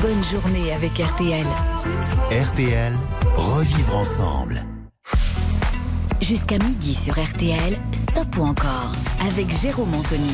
Bonne journée avec RTL. RTL, revivre ensemble. Jusqu'à midi sur RTL, stop ou encore avec Jérôme Anthony.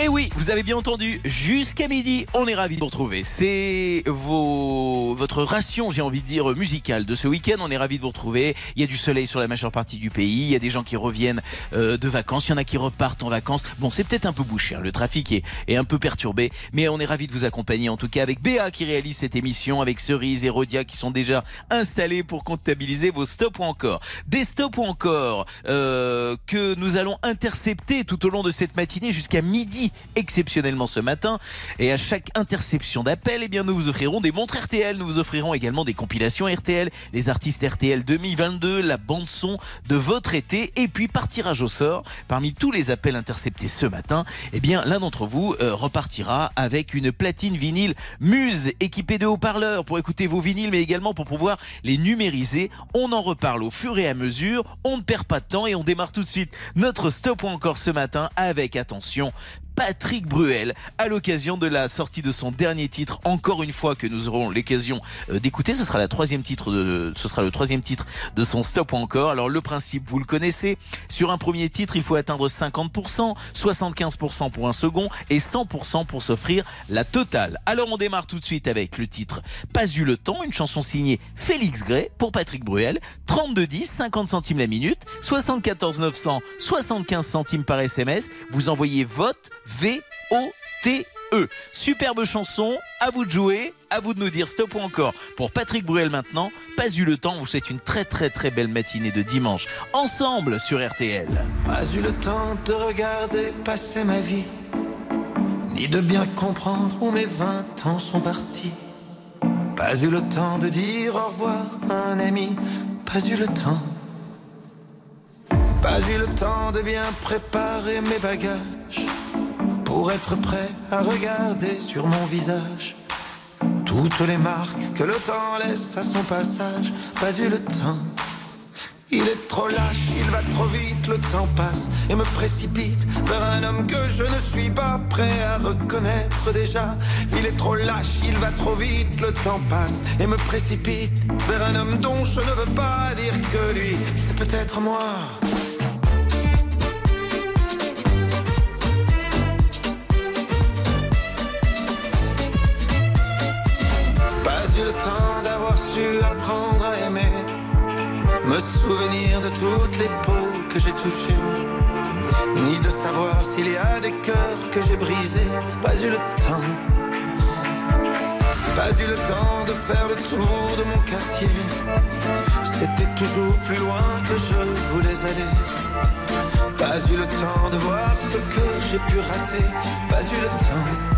Eh oui, vous avez bien entendu, jusqu'à midi, on est ravis de vous retrouver. C'est votre ration, j'ai envie de dire, musicale de ce week-end. On est ravis de vous retrouver. Il y a du soleil sur la majeure partie du pays. Il y a des gens qui reviennent euh, de vacances. Il y en a qui repartent en vacances. Bon, c'est peut-être un peu bouché. hein. Le trafic est, est un peu perturbé. Mais on est ravis de vous accompagner, en tout cas, avec Béa qui réalise cette émission, avec Cerise et Rodia qui sont déjà installés pour comptabiliser vos stops ou encore. Des stops ou encore euh, que nous allons intercepter tout au long de cette matinée jusqu'à midi exceptionnellement ce matin. Et à chaque interception d'appel, eh bien, nous vous offrirons des montres RTL. Nous vous offrirons également des compilations RTL, les artistes RTL 2022, la bande son de votre été. Et puis, par tirage au sort, parmi tous les appels interceptés ce matin, eh bien, l'un d'entre vous euh, repartira avec une platine vinyle Muse équipée de haut-parleurs pour écouter vos vinyles, mais également pour pouvoir les numériser. On en reparle au fur et à mesure. On ne perd pas de temps et on démarre tout de suite notre stop ou encore ce matin avec attention. Patrick Bruel à l'occasion de la sortie de son dernier titre. Encore une fois que nous aurons l'occasion euh, d'écouter, ce sera le troisième titre de son Stop ou encore. Alors le principe, vous le connaissez. Sur un premier titre, il faut atteindre 50%, 75% pour un second et 100% pour s'offrir la totale. Alors on démarre tout de suite avec le titre Pas eu le temps, une chanson signée Félix Gray pour Patrick Bruel. 32 10, 50 centimes la minute, 74 900, 75 centimes par SMS. Vous envoyez vote V-O-T-E. Superbe chanson, à vous de jouer, à vous de nous dire stop ou encore. Pour Patrick Bruel maintenant, pas eu le temps, vous souhaite une très très très belle matinée de dimanche, ensemble sur RTL. Pas eu le temps de regarder passer ma vie, ni de bien comprendre où mes vingt ans sont partis. Pas eu le temps de dire au revoir à un ami, pas eu le temps. Pas eu le temps de bien préparer mes bagages pour être prêt à regarder sur mon visage toutes les marques que le temps laisse à son passage. Pas eu le temps. Il est trop lâche, il va trop vite, le temps passe et me précipite vers un homme que je ne suis pas prêt à reconnaître déjà. Il est trop lâche, il va trop vite, le temps passe et me précipite vers un homme dont je ne veux pas dire que lui, c'est peut-être moi. Le temps d'avoir su apprendre à aimer, me souvenir de toutes les peaux que j'ai touchées, ni de savoir s'il y a des cœurs que j'ai brisés. Pas eu le temps. Pas eu le temps de faire le tour de mon quartier. C'était toujours plus loin que je voulais aller. Pas eu le temps de voir ce que j'ai pu rater. Pas eu le temps.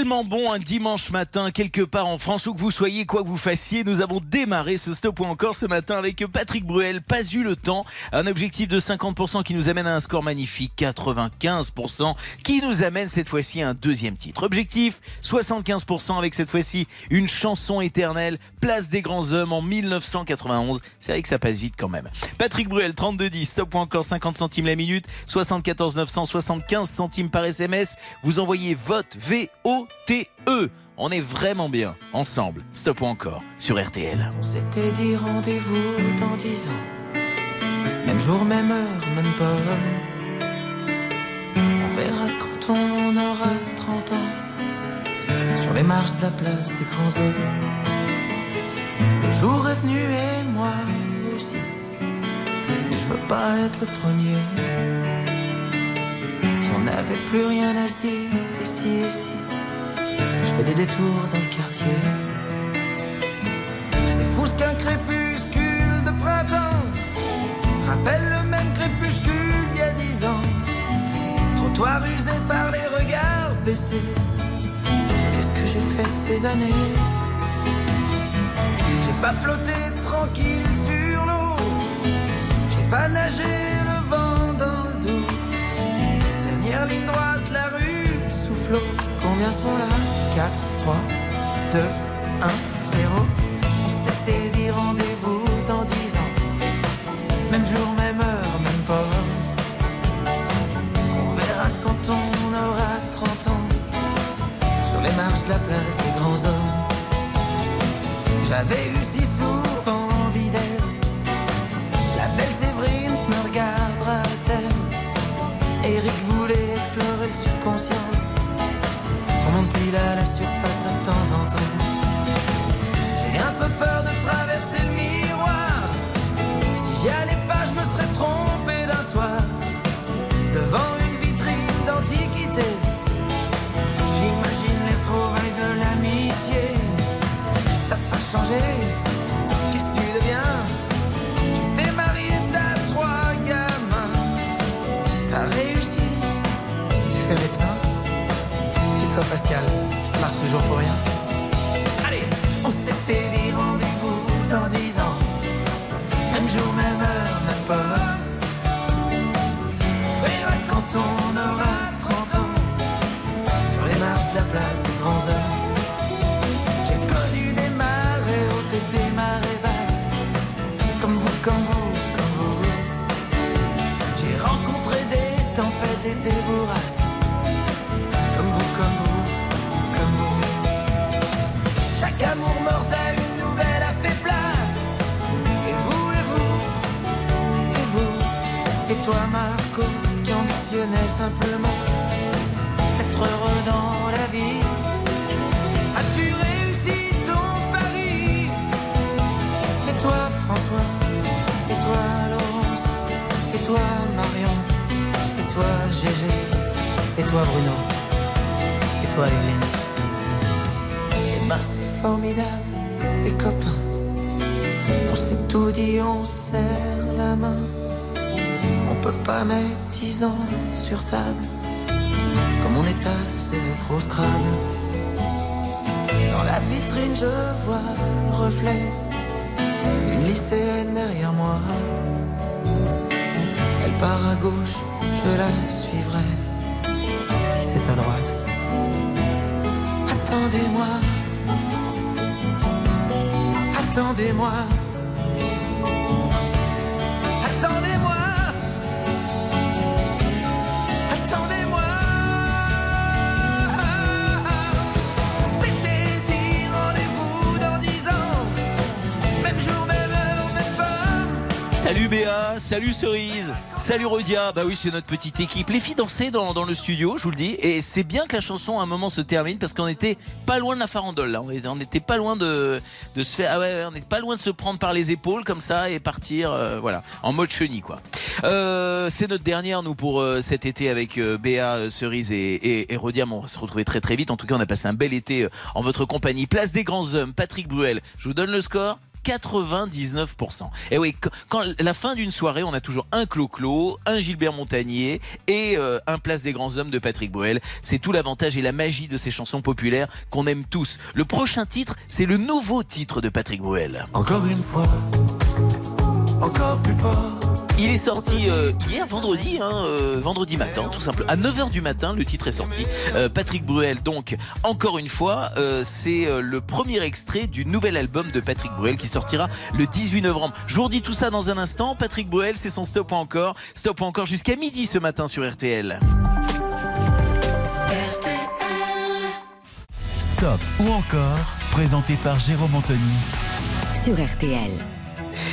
tellement bon un dimanche matin, quelque part en France, où que vous soyez, quoi que vous fassiez. Nous avons démarré ce stop ou encore ce matin avec Patrick Bruel. Pas eu le temps. Un objectif de 50% qui nous amène à un score magnifique, 95%, qui nous amène cette fois-ci à un deuxième titre. Objectif, 75% avec cette fois-ci une chanson éternelle, Place des grands hommes en 1991. C'est vrai que ça passe vite quand même. Patrick Bruel, 3210, stop ou encore 50 centimes la minute, 74 975 centimes par SMS. Vous envoyez vote V-O-T-E. On est vraiment bien ensemble. Stop ou encore sur RTL. On s'était dit rendez-vous dans 10 ans. Même jour, même heure, même pas. On verra quand on aura 30 ans. Sur les marches de la place des grands hommes. Le jour est venu et moi aussi. Je veux pas être le premier. Si on n'avait plus rien à se dire, ici, ici. Je fais des détours dans le quartier. C'est fou ce qu'un crépuscule de printemps rappelle le même crépuscule d'il y a dix ans. Trottoir usé par les regards baissés. Qu'est-ce que j'ai fait de ces années? J'ai pas flotté tranquille sur l'eau. J'ai pas nagé le vent dans le dos. Dernière ligne droite, la rue Combien seront là? 4, 3, 2, 1, 0. On s'était dit rendez-vous dans 10 ans. Même jour, même heure, même pas. On verra quand on aura 30 ans. Sur les marches de la place des grands hommes. J'avais eu 6 Remonte-t-il à la surface Je te marre toujours pour rien. Je vois le reflet d'une lycéenne derrière moi. Elle part à gauche, je la suivrai. Si c'est à droite, attendez-moi. Attendez-moi. Salut Cerise, salut Rodia. Bah oui, c'est notre petite équipe. Les filles dansaient dans, le studio, je vous le dis. Et c'est bien que la chanson à un moment se termine parce qu'on était pas loin de la farandole. Là. On était, on était pas loin de, se faire. Ah ouais, on était pas loin de se prendre par les épaules comme ça et partir, euh, voilà, en mode chenille quoi. Euh, c'est notre dernière nous pour euh, cet été avec Béa, Cerise et, et, Rodia. Mais on va se retrouver très très vite. En tout cas, on a passé un bel été en votre compagnie. Place des grands hommes, Patrick Bruel. Je vous donne le score. 99%. Et oui, quand, la fin d'une soirée, on a toujours un Clo-Clo, un Gilbert Montagnier et euh, un Place des Grands Hommes de Patrick Bruel. C'est tout l'avantage et la magie de ces chansons populaires qu'on aime tous. Le prochain titre, c'est le nouveau titre de Patrick Bruel. Encore une fois, encore plus fort. Il est sorti euh, hier, vendredi, hein, euh, vendredi matin, tout simplement. À 9h du matin, le titre est sorti. Euh, Patrick Bruel, donc, encore une fois, euh, c'est euh, le premier extrait du nouvel album de Patrick Bruel qui sortira le 18 novembre. Je vous redis tout ça dans un instant. Patrick Bruel, c'est son stop ou encore. Stop ou encore jusqu'à midi ce matin sur RTL. Stop ou encore, présenté par Jérôme Anthony sur RTL.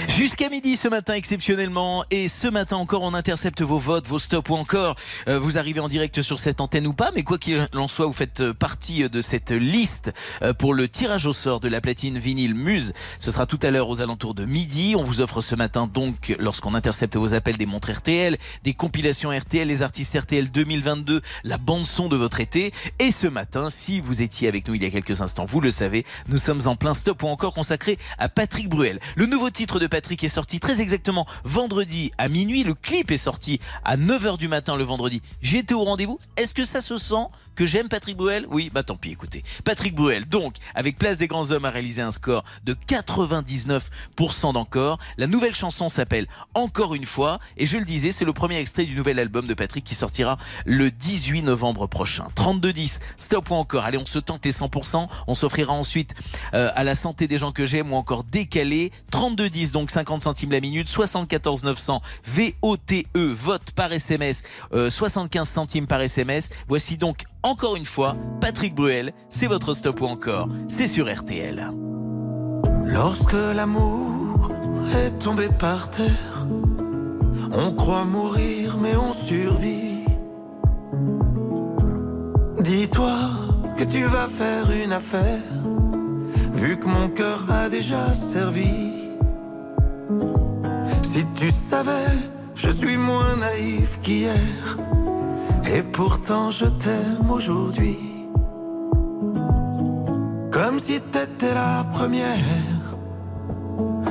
Jusqu'à midi ce matin exceptionnellement et ce matin encore on intercepte vos votes, vos stops ou encore euh, vous arrivez en direct sur cette antenne ou pas mais quoi qu'il en soit vous faites euh, partie de cette liste euh, pour le tirage au sort de la platine vinyle Muse. Ce sera tout à l'heure aux alentours de midi. On vous offre ce matin donc lorsqu'on intercepte vos appels des montres RTL, des compilations RTL, les artistes RTL 2022, la bande son de votre été et ce matin si vous étiez avec nous il y a quelques instants vous le savez nous sommes en plein stop ou encore consacré à Patrick Bruel. Le nouveau titre de Patrick est sorti très exactement vendredi à minuit. Le clip est sorti à 9h du matin le vendredi. J'étais au rendez-vous. Est-ce que ça se sent que j'aime Patrick Bruel? Oui, bah tant pis, écoutez. Patrick Bruel, donc, avec Place des Grands Hommes, a réalisé un score de 99% d'encore. La nouvelle chanson s'appelle Encore une fois. Et je le disais, c'est le premier extrait du nouvel album de Patrick qui sortira le 18 novembre prochain. 32-10, stop ou encore. Allez, on se tente les 100%. On s'offrira ensuite euh, à la santé des gens que j'aime ou encore décalé. 32-10, donc 50 centimes la minute. 74 900 VOTE, vote par SMS, euh, 75 centimes par SMS. Voici donc encore une fois, Patrick Bruel, c'est votre stop ou encore, c'est sur RTL. Lorsque l'amour est tombé par terre, on croit mourir mais on survit. Dis-toi que tu vas faire une affaire, vu que mon cœur a déjà servi. Si tu savais, je suis moins naïf qu'hier, et pourtant je t'aime aujourd'hui. Comme si t'étais la première.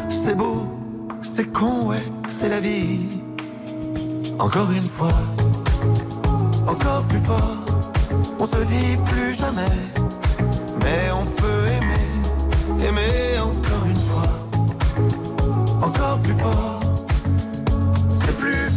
C'est beau, c'est con, ouais, c'est la vie. Encore une fois, encore plus fort. On se dit plus jamais, mais on peut aimer, aimer encore une fois. Encore plus fort,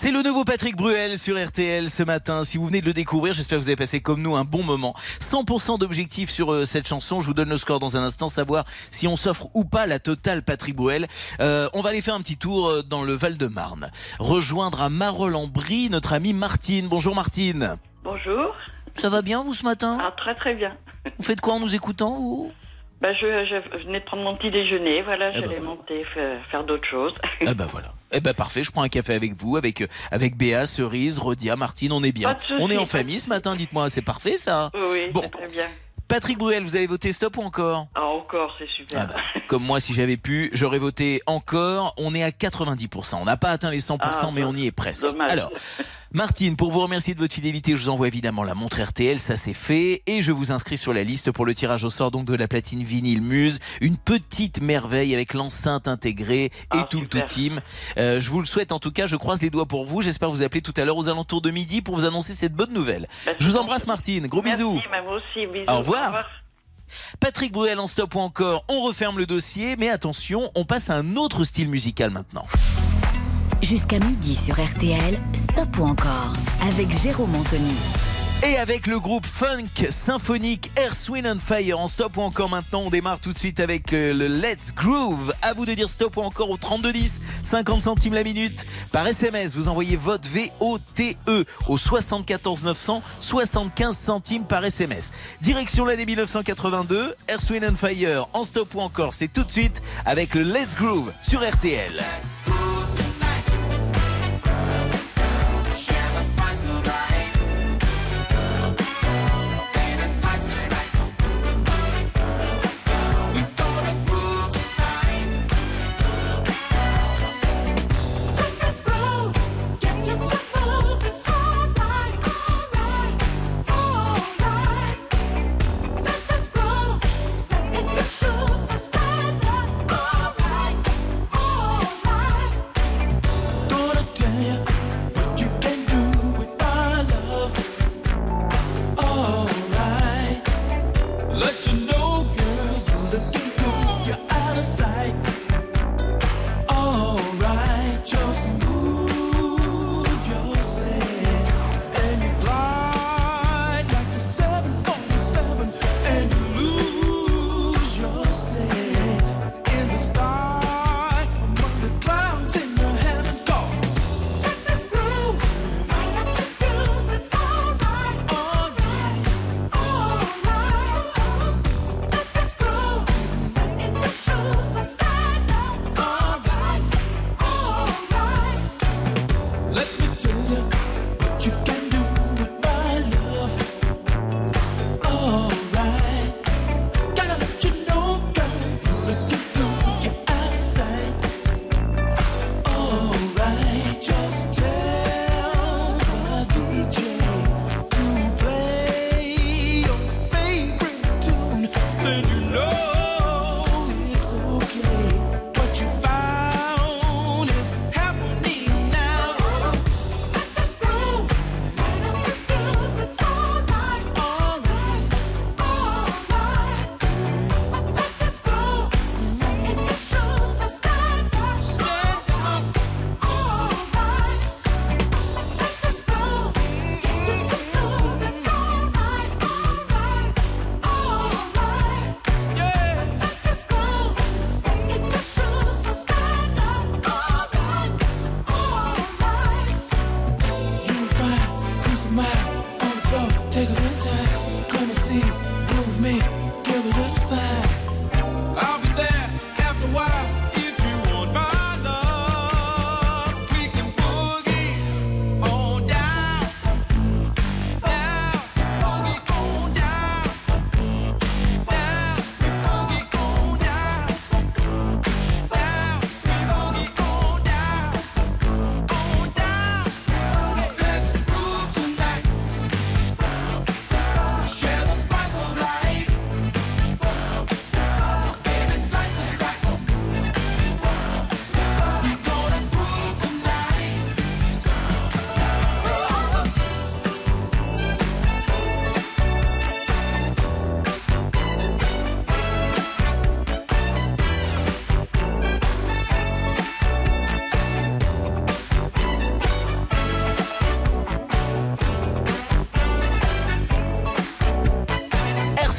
C'est le nouveau Patrick Bruel sur RTL ce matin. Si vous venez de le découvrir, j'espère que vous avez passé comme nous un bon moment. 100% d'objectifs sur euh, cette chanson. Je vous donne le score dans un instant, savoir si on s'offre ou pas la totale Patrick Bruel. Euh, on va aller faire un petit tour euh, dans le Val-de-Marne. Rejoindre à Marolles-en-Brie notre amie Martine. Bonjour Martine. Bonjour. Ça va bien vous ce matin? Ah, très très bien. Vous faites quoi en nous écoutant vous? Bah, je, je venais de prendre mon petit déjeuner, voilà, Eh ben j'allais monter faire, faire d'autres choses. Ah bah voilà. Eh ben parfait, je prends un café avec vous, avec, euh, avec Béa, Cerise, Rodia, Martine, on est bien. On est en famille ce matin, dites-moi, c'est parfait ça oui, Bon. très bien. Patrick Bruel, vous avez voté stop ou encore? Ah, encore, c'est super. Ah bah, Comme moi, si j'avais pu, j'aurais voté encore. On est à 90%. On n'a pas atteint les 100%, Ah, mais on y est presque. Dommage. Alors, Martine, pour vous remercier de votre fidélité, je vous envoie évidemment la montre RTL, ça c'est fait, et je vous inscris sur la liste pour le tirage au sort donc de la platine vinyle Muse, une petite merveille avec l'enceinte intégrée et Ah, tout super. le tout team. Euh, je vous le souhaite en tout cas, je croise les doigts pour vous. J'espère vous appeler tout à l'heure aux alentours de midi pour vous annoncer cette bonne nouvelle. Je vous embrasse. Martine, gros Merci, bisous. moi aussi, bisous. Au revoir. Patrick Bruel en stop ou encore, on referme le dossier, mais attention, on passe à un autre style musical maintenant. Jusqu'à midi sur RTL, Stop ou encore avec Jérôme Anthony. Et avec le groupe funk symphonique Air, Wind and Fire en stop ou encore maintenant, on démarre tout de suite avec euh, le Let's Groove. À vous de dire stop ou encore au 3210, 50 centimes la minute. Par SMS, vous envoyez votre VOTE au 74 900, 75 centimes par SMS. Direction l'année 1982, Air, Wind and Fire en stop ou encore, c'est tout de suite avec le Let's Groove sur RTL.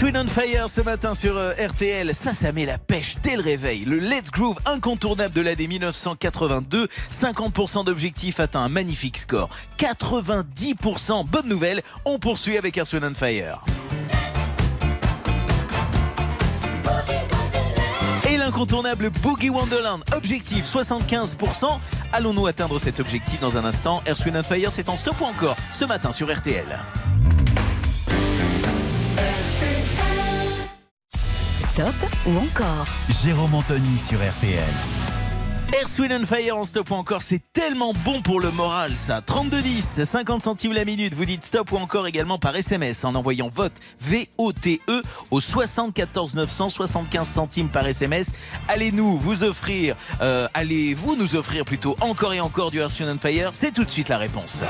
Wind and Fire ce matin sur euh, RTL, ça, ça met la pêche dès le réveil. Le Let's Groove incontournable de l'année 1982, 50% d'objectifs atteint un magnifique score. 90%, bonne nouvelle, on poursuit avec Air, Wind and Fire. Boogie l'incontournable Boogie Wonderland. Objectif 75%. Allons-nous atteindre cet objectif dans un instant? Air Wind and Fire, c'est en stop ou encore ce matin sur RTL. Stop ou encore Jérôme Anthony sur RTL. Air and Fire en stop ou encore, c'est tellement bon pour le moral ça. 3210, 50 centimes la minute, vous dites stop ou encore également par SMS en envoyant vote V-O-T-E au 74 900, 75 centimes par SMS. Allez-nous vous offrir, euh, allez-vous nous offrir plutôt encore et encore du Air and Fire C'est tout de suite la réponse.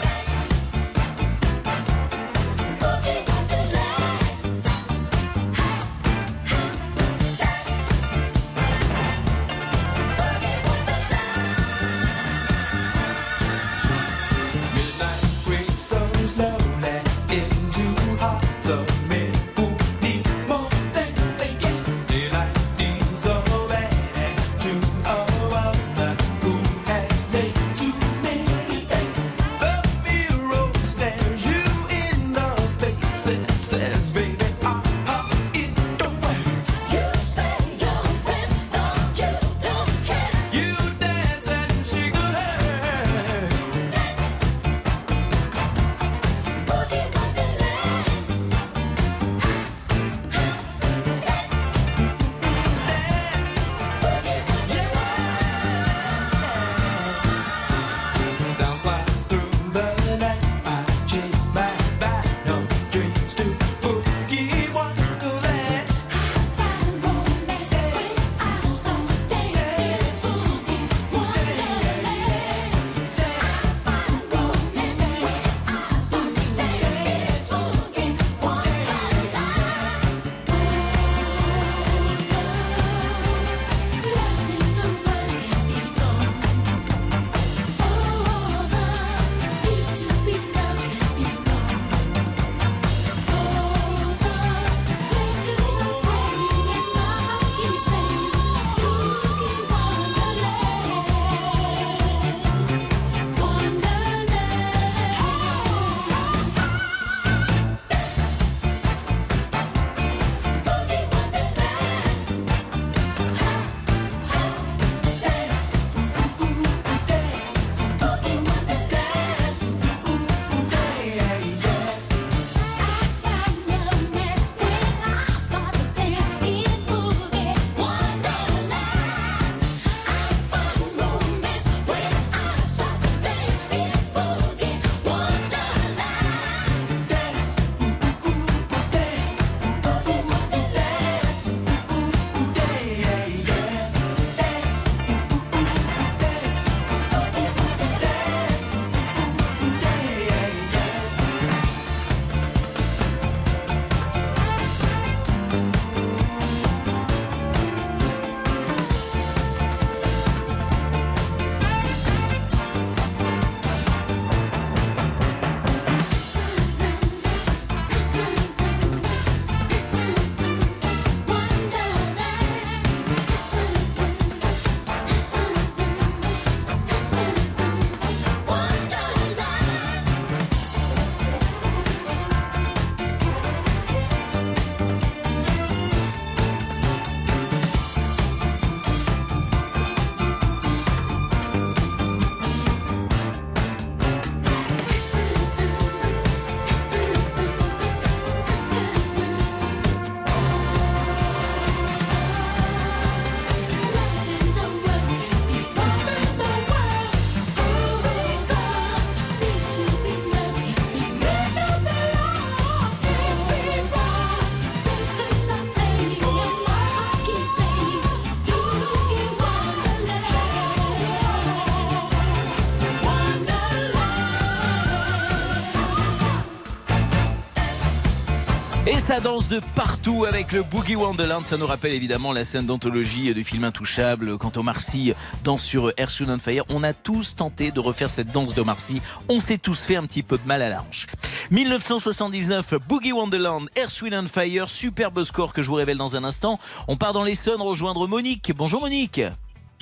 Danse de partout avec le Boogie Wonderland. Ça nous rappelle évidemment la scène d'anthologie du film Intouchable. Quand Omar Sy danse sur Air Soon on Fire, on a tous tenté de refaire cette danse d'Omar Sy. On s'est tous fait un petit peu de mal à la hanche. 1979, Boogie Wonderland, Air Soon on Fire. Superbe score que je vous révèle dans un instant. On part dans l'Essonne rejoindre Monique. Bonjour Monique.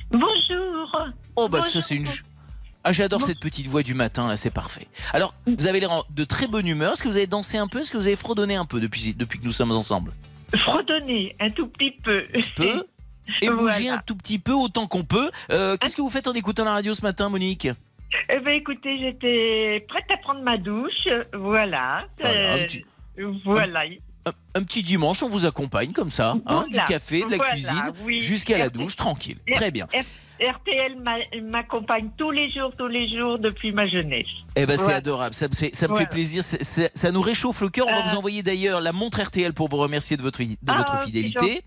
Bonjour. Oh bah Bonjour. ça c'est une... Ah, j'adore cette petite voix du matin, là, c'est parfait. Alors, vous avez l'air de très bonne humeur. Est-ce que vous avez dansé un peu? Est-ce que vous avez fredonné un peu depuis, depuis que nous sommes ensemble? Fredonner un tout petit peu. Peu? Et bouger Voilà. un tout petit peu autant qu'on peut. Euh, Qu'est-ce que vous faites en écoutant la radio ce matin, Monique? Eh ben, écoutez, j'étais prête à prendre ma douche. Voilà. Voilà, un Euh, petit- voilà. un, un petit dimanche, on vous accompagne comme ça, hein, du Voilà, café, de la voilà, cuisine, oui. jusqu'à la douche, tranquille. Très bien. RTL m'a- m'accompagne tous les jours, tous les jours depuis ma jeunesse. Eh ben c'est adorable, ça me fait, ça me Voilà. fait plaisir, ça nous réchauffe le cœur. On va Euh. vous envoyer d'ailleurs la montre RTL pour vous remercier de votre, de votre Ah, fidélité.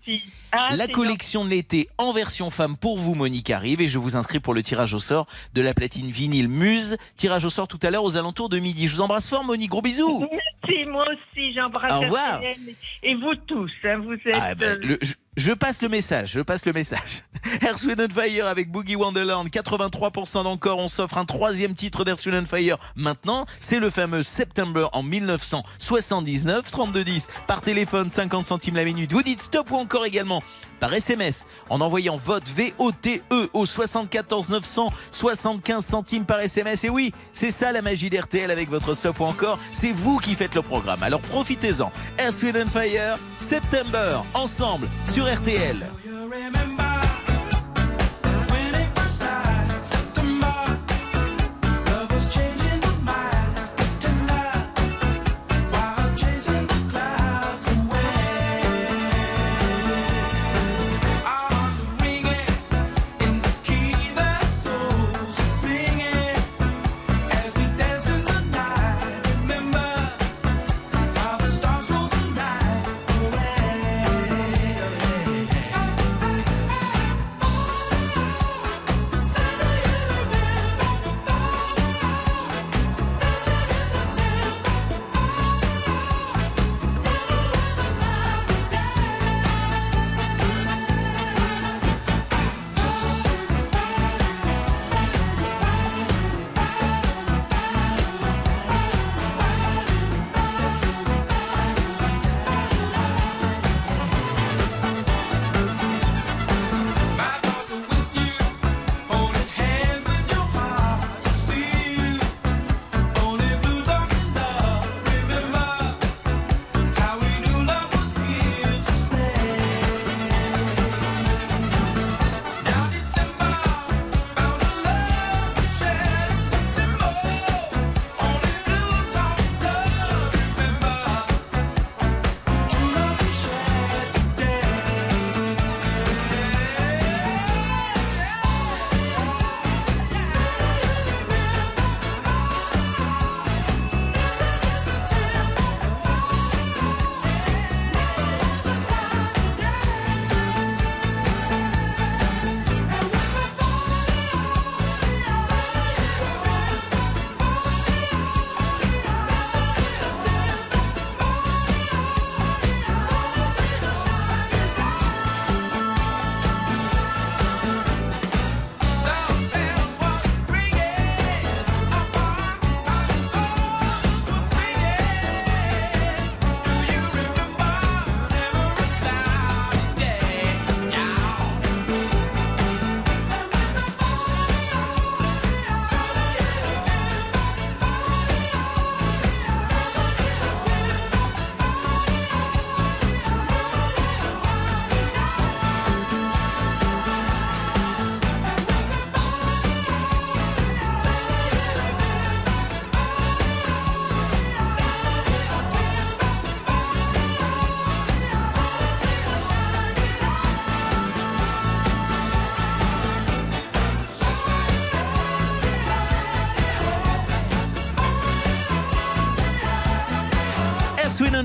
Ah, La collection de l'été en version femme pour vous, Monique, arrive et je vous inscris pour le tirage au sort de la platine vinyle Muse. Tirage au sort tout à l'heure aux alentours de midi. Je vous embrasse fort, Monique. Gros bisous. Merci, moi aussi, j'embrasse Au revoir. Et vous tous, hein, vous êtes... Ah, ben, euh, le- je, je passe le message, je passe le message. Earth, Wind and Fire avec Boogie Wonderland, 83% d'encore. On s'offre un troisième titre d'Earth, Wind and Fire. Maintenant, c'est le fameux September en 1979, 3210 par téléphone, 50 centimes la minute. Vous dites stop ou encore également par SMS en envoyant vote VOTE au 74 900, 75 centimes par SMS. Et oui, c'est ça la magie d'RTL avec votre stop ou encore. C'est vous qui faites le programme. Alors profitez-en. Air Sweden Fire, September, ensemble sur RTL.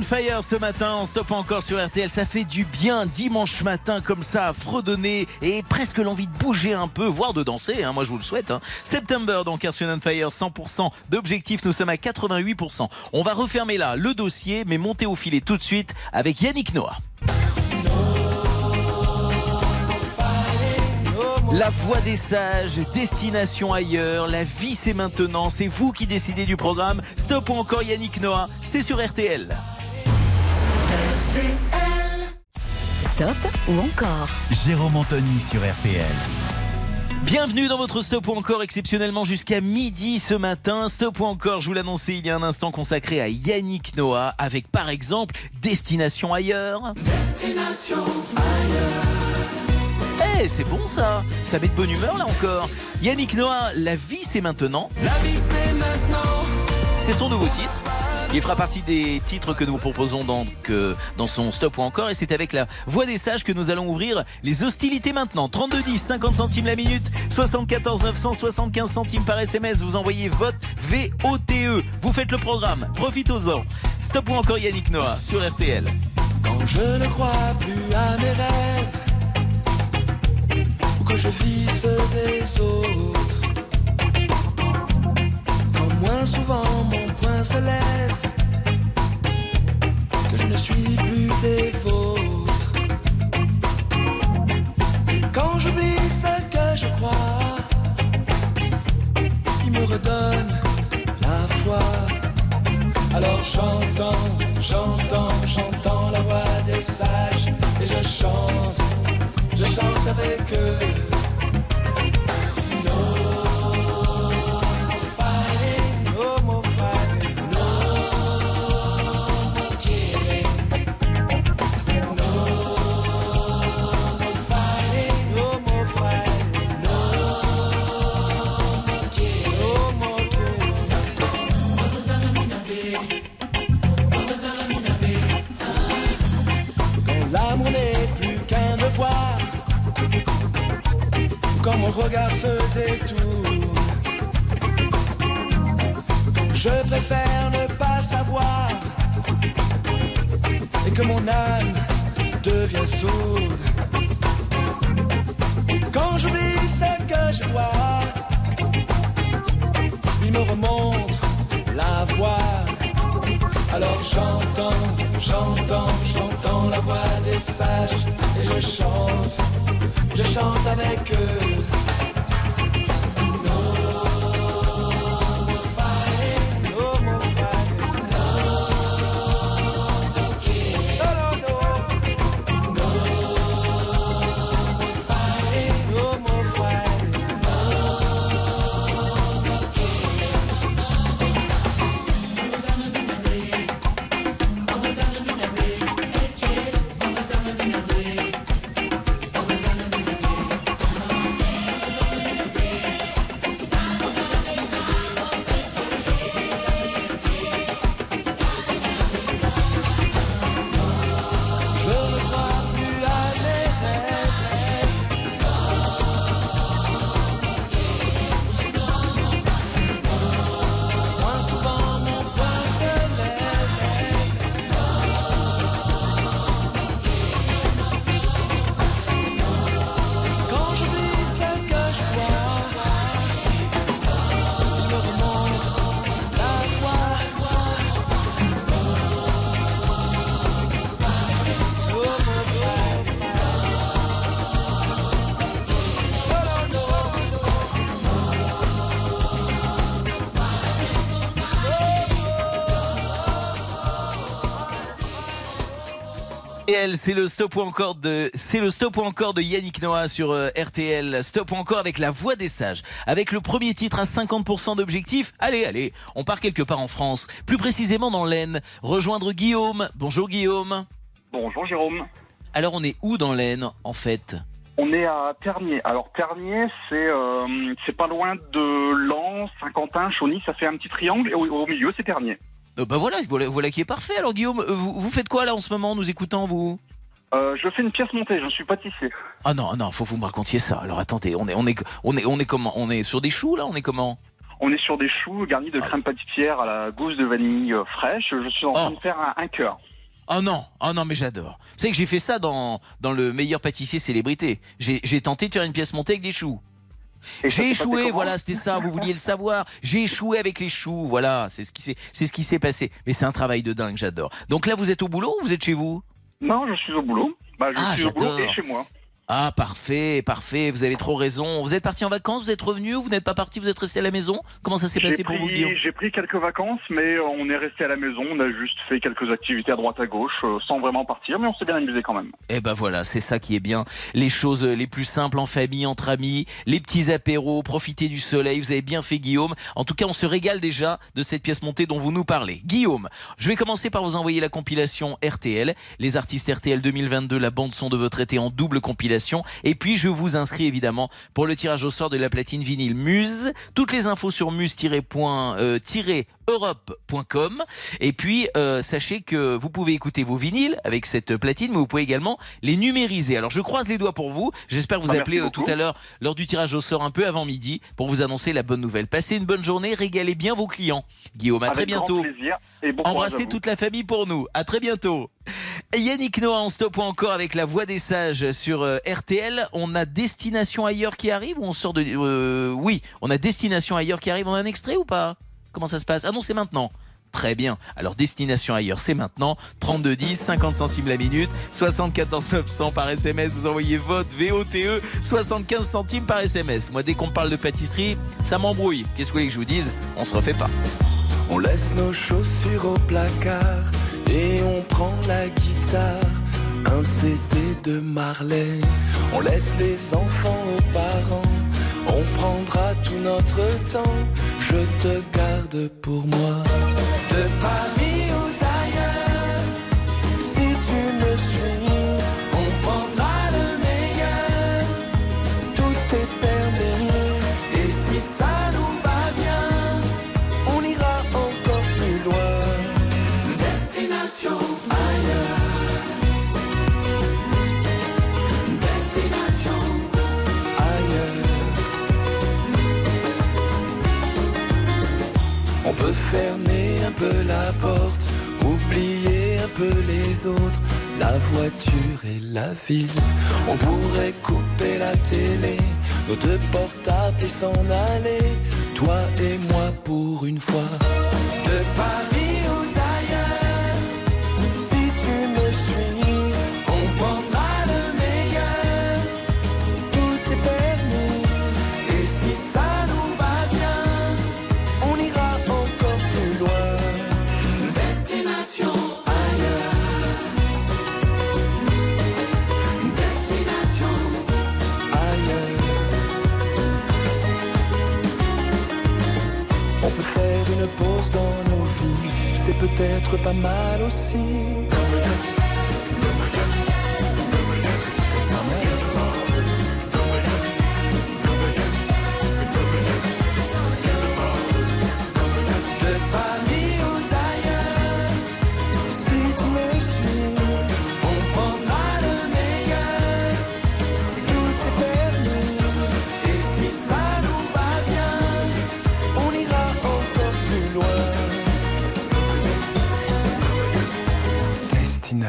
Fire ce matin, on stoppe encore sur RTL, ça fait du bien dimanche matin comme ça, fredonner et presque l'envie de bouger un peu, voire de danser, hein, moi je vous le souhaite. Hein. September donc Air Swin on Fire, 100% d'objectifs, nous sommes à 88%. On va refermer là le dossier, mais monter au filet tout de suite avec Yannick Noah. La voix des sages, destination ailleurs, la vie c'est maintenant, c'est vous qui décidez du programme. Stop encore Yannick Noah, c'est sur RTL. Stop ou encore Jérôme Anthony sur RTL. Bienvenue dans votre Stop ou encore exceptionnellement jusqu'à midi ce matin. Stop ou encore, je vous l'annonçais il y a un instant consacré à Yannick Noah avec par exemple Destination ailleurs. Destination ailleurs. Ouais, c'est bon ça. Ça met de bonne humeur là encore. Yannick Noah, la vie c'est maintenant. La vie c'est maintenant. C'est son nouveau titre. Il fera partie des titres que nous proposons donc euh, dans son stop ou encore et c'est avec la voix des sages que nous allons ouvrir les hostilités maintenant. 32 10 50 centimes la minute, 74 975 centimes par SMS. Vous envoyez vote VOTE. Vous faites le programme. Profitez-en. Stop ou encore Yannick Noah sur RTL. Quand je ne crois plus à mes rêves, ou que je vis des autres, moins souvent mon poing se lève, que je ne suis plus des vôtres, quand j'oublie ce que je crois, qui me redonne la foi. Alors j'entends, j'entends, j'entends la voix des sages et je chante, je chante avec eux. L'amour n'est plus qu'un devoir, quand mon regard se détourne, je préfère ne pas savoir, et que mon âme devient sourde, quand j'oublie ce que je vois, il me remonte la voix. Alors j'entends, j'entends, la voix des sages et je chante, je chante avec eux. C'est le stop ou encore de, c'est le stop ou encore de Yannick Noah sur euh, RTL. Stop ou encore avec la voix des sages. Avec le premier titre à 50% d'objectifs. Allez, allez, on part quelque part en France. Plus précisément dans l'Aisne. Rejoindre Guillaume. Bonjour Guillaume. Bonjour Jérôme. Alors on est où dans l'Aisne en fait? On est à Ternier. Alors Ternier, c'est euh, c'est pas loin de Lens, Saint-Quentin, Chauny. Ça fait un petit triangle et au, au milieu c'est Ternier. Euh, Bah voilà, voilà, voilà qui est parfait. Alors Guillaume, euh, vous, vous faites quoi là en ce moment, nous écoutant vous Euh, je fais une pièce montée. Je suis pâtissier. Ah non, non, faut que vous me racontiez ça. Alors attendez, on est, on est, on est, on est comment On est sur des choux là On est comment On est sur des choux garnis de Ah. crème pâtissière à la gousse de vanille euh, fraîche. Je suis en train Oh. de faire un, un cœur. Oh non, oh non, mais j'adore. Vous savez que j'ai fait ça dans, dans le meilleur pâtissier célébrité. J'ai tenté de faire une pièce montée avec des choux. J'ai échoué, voilà, c'était ça, vous vouliez le savoir. J'ai échoué avec les choux, voilà, c'est ce qui s'est, passé. Mais c'est un travail de dingue, j'adore. Donc là, vous êtes au boulot ou vous êtes chez vous? Non, je suis au boulot. Bah, je Ah, suis au boulot et chez moi. Ah, parfait, parfait, vous avez trop raison. Vous êtes parti en vacances, vous êtes revenu, ou vous n'êtes pas parti, vous êtes resté à la maison? Comment ça s'est passé pour vous, Guillaume? j'ai pris quelques vacances, mais euh, on est resté à la maison. On a juste fait quelques activités à droite à gauche, euh, sans vraiment partir, mais on s'est bien amusé quand même. Eh ben voilà, c'est ça qui est bien. Les choses les plus simples en famille, entre amis, les petits apéros, profiter du soleil. Vous avez bien fait, Guillaume. En tout cas, on se régale déjà de cette pièce montée dont vous nous parlez. Guillaume, je vais commencer par vous envoyer la compilation RTL. Les artistes RTL 2022, la bande son de votre été en double compilation. Et puis je vous inscris évidemment pour le tirage au sort de la platine vinyle Muse. Toutes les infos sur muse-europe.com. Et puis euh, sachez que vous pouvez écouter vos vinyles avec cette platine, mais vous pouvez également les numériser. Alors je croise les doigts pour vous. J'espère vous Ah, appeler euh, tout à l'heure lors du tirage au sort un peu avant midi pour vous annoncer la bonne nouvelle. Passez une bonne journée, régalez bien vos clients. Guillaume, à très Avec bientôt. et bon Embrassez toute la famille pour nous. À très bientôt. Yannick Noah en stop ou encore avec la voix des sages sur euh, RTL. On a Destination ailleurs qui arrive ou on sort de. euh, oui, on a Destination ailleurs qui arrive. On a un extrait ou pas? Comment ça se passe? Ah non, c'est maintenant. Très bien. Alors Destination ailleurs, c'est maintenant. 32 10, 50 centimes la minute, 74 900 par SMS. Vous envoyez vote VOTE, 75 centimes par SMS. Moi, dès qu'on parle de pâtisserie, ça m'embrouille. Qu'est-ce que vous voulez que je vous dise? On se refait pas. On laisse nos chaussures au placard et on prend la guitare. Un CD de Marley. On laisse les enfants aux parents. On prendra tout notre temps. Je te garde pour moi. Peut fermer un peu la porte, oublier un peu les autres, la voiture et la ville. On pourrait couper la télé, nos deux portables et s'en aller, toi et moi pour une fois. De Paris peut-être pas mal aussi.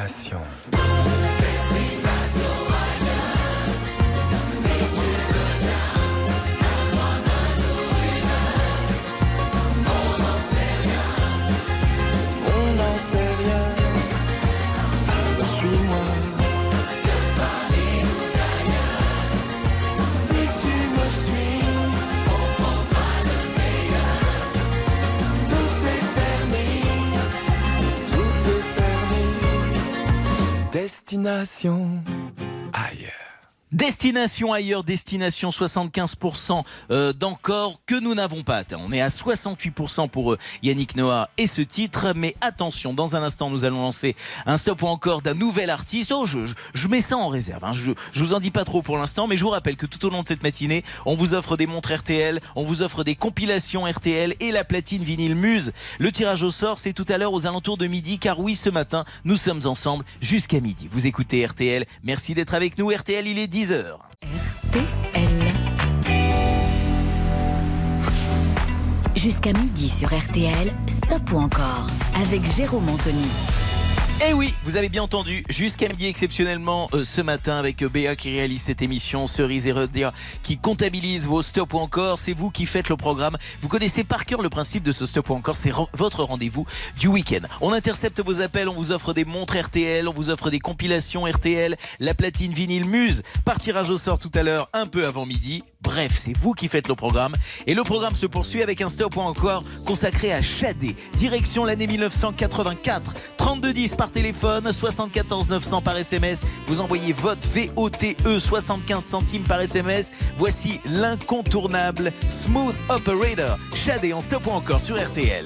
Destination. Destination. Destination ailleurs, destination 75% euh, d'encore que nous n'avons pas atteint. On est à 68% pour euh, Yannick Noah et ce titre. Mais attention, dans un instant, nous allons lancer un stop ou encore d'un nouvel artiste. Oh, je, je, je mets ça en réserve. hein. Je, je vous en dis pas trop pour l'instant, mais je vous rappelle que tout au long de cette matinée, on vous offre des montres RTL, on vous offre des compilations RTL et la platine vinyle Muse. Le tirage au sort, c'est tout à l'heure aux alentours de midi, car oui, ce matin, nous sommes ensemble jusqu'à midi. Vous écoutez RTL. Merci d'être avec nous. RTL, il est 10h. RTL. Jusqu'à midi sur RTL, stop ou encore avec Jérôme Anthony. Eh oui, vous avez bien entendu, jusqu'à midi exceptionnellement euh, ce matin avec euh, Béa qui réalise cette émission, Cerise et Rodia qui comptabilise vos stops ou encore, c'est vous qui faites le programme. Vous connaissez par cœur le principe de ce stop ou encore, c'est votre rendez-vous du week-end. On intercepte vos appels, on vous offre des montres RTL, on vous offre des compilations RTL, la platine vinyle Muse, par tirage au sort tout à l'heure, un peu avant midi. Bref, c'est vous qui faites le programme. Et le programme se poursuit avec un stop encore consacré à Chadé. Direction l'année 1984. 3210 par téléphone, 74 900 par SMS. Vous envoyez vote VOTE 75 centimes par SMS. Voici l'incontournable Smooth Operator. Chadé en stop encore sur RTL.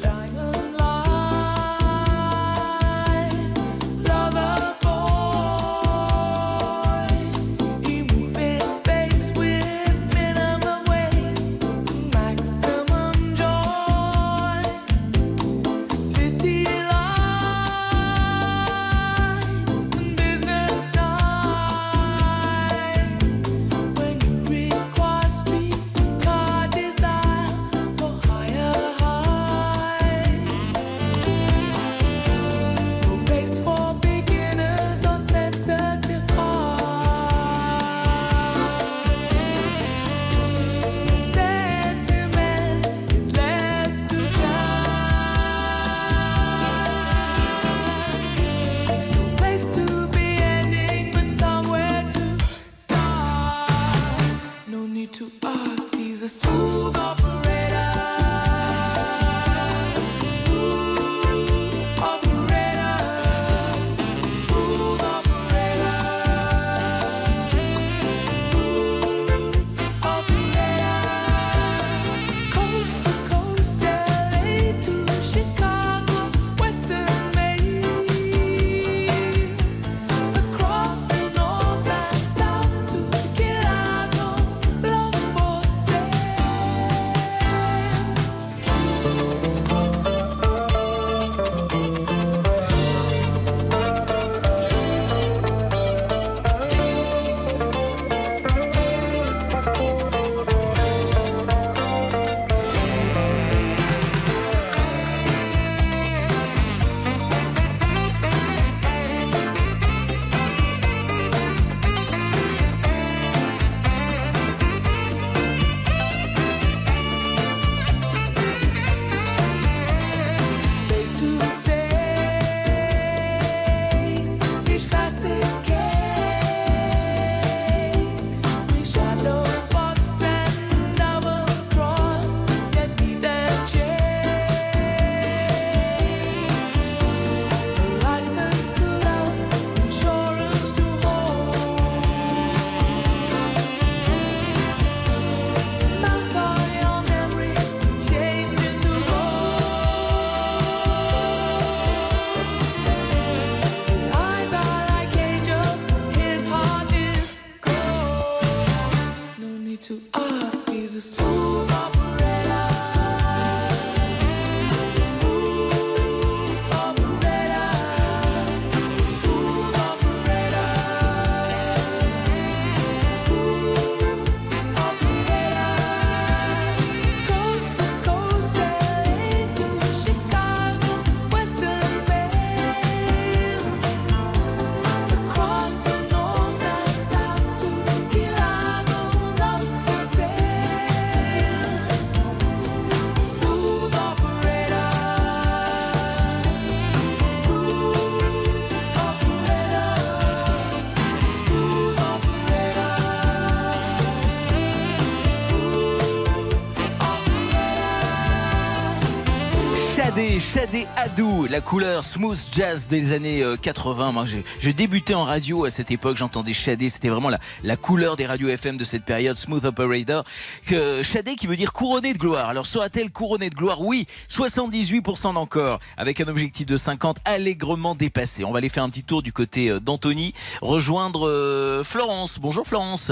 Shadé, Shadé Adou, la couleur smooth jazz des années euh, 80. Moi, j'ai- je débutais en radio à cette époque, j'entendais Shadé, c'était vraiment la, la couleur des radios FM de cette période, Smooth Operator. Que, Shadé qui veut dire couronné de gloire. Alors sera-t-elle couronnée de gloire? Oui, 78% d'encore, avec un objectif de 50 allègrement dépassé. On va aller faire un petit tour du côté euh, d'Anthony, rejoindre euh, Florence. Bonjour Florence.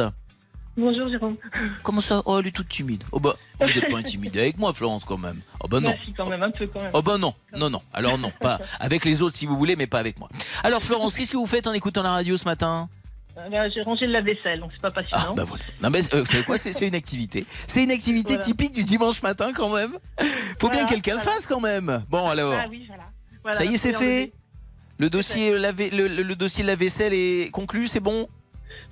Bonjour Jérôme. Comment ça? Oh, elle est toute timide. Oh bah, vous n'êtes pas intimidée avec moi Florence quand même. Oh bah non. Merci quand même, un peu quand même. Oh bah non, non, non. Alors non, pas avec les autres si vous voulez, mais pas avec moi. Alors Florence, qu'est-ce que vous faites en écoutant la radio ce matin? Euh, bah, J'ai rangé le lave-vaisselle, donc c'est pas Ah passionnant. bah voilà. Non mais euh, vous savez quoi? C'est une activité. C'est une activité Voilà. typique du dimanche matin quand même. Faut bien que quelqu'un le voilà. fasse quand même. Bon alors, Ah oui, voilà. Ça y est, c'est fait. Le dossier, le, le- le dossier de la vaisselle est conclu, c'est bon?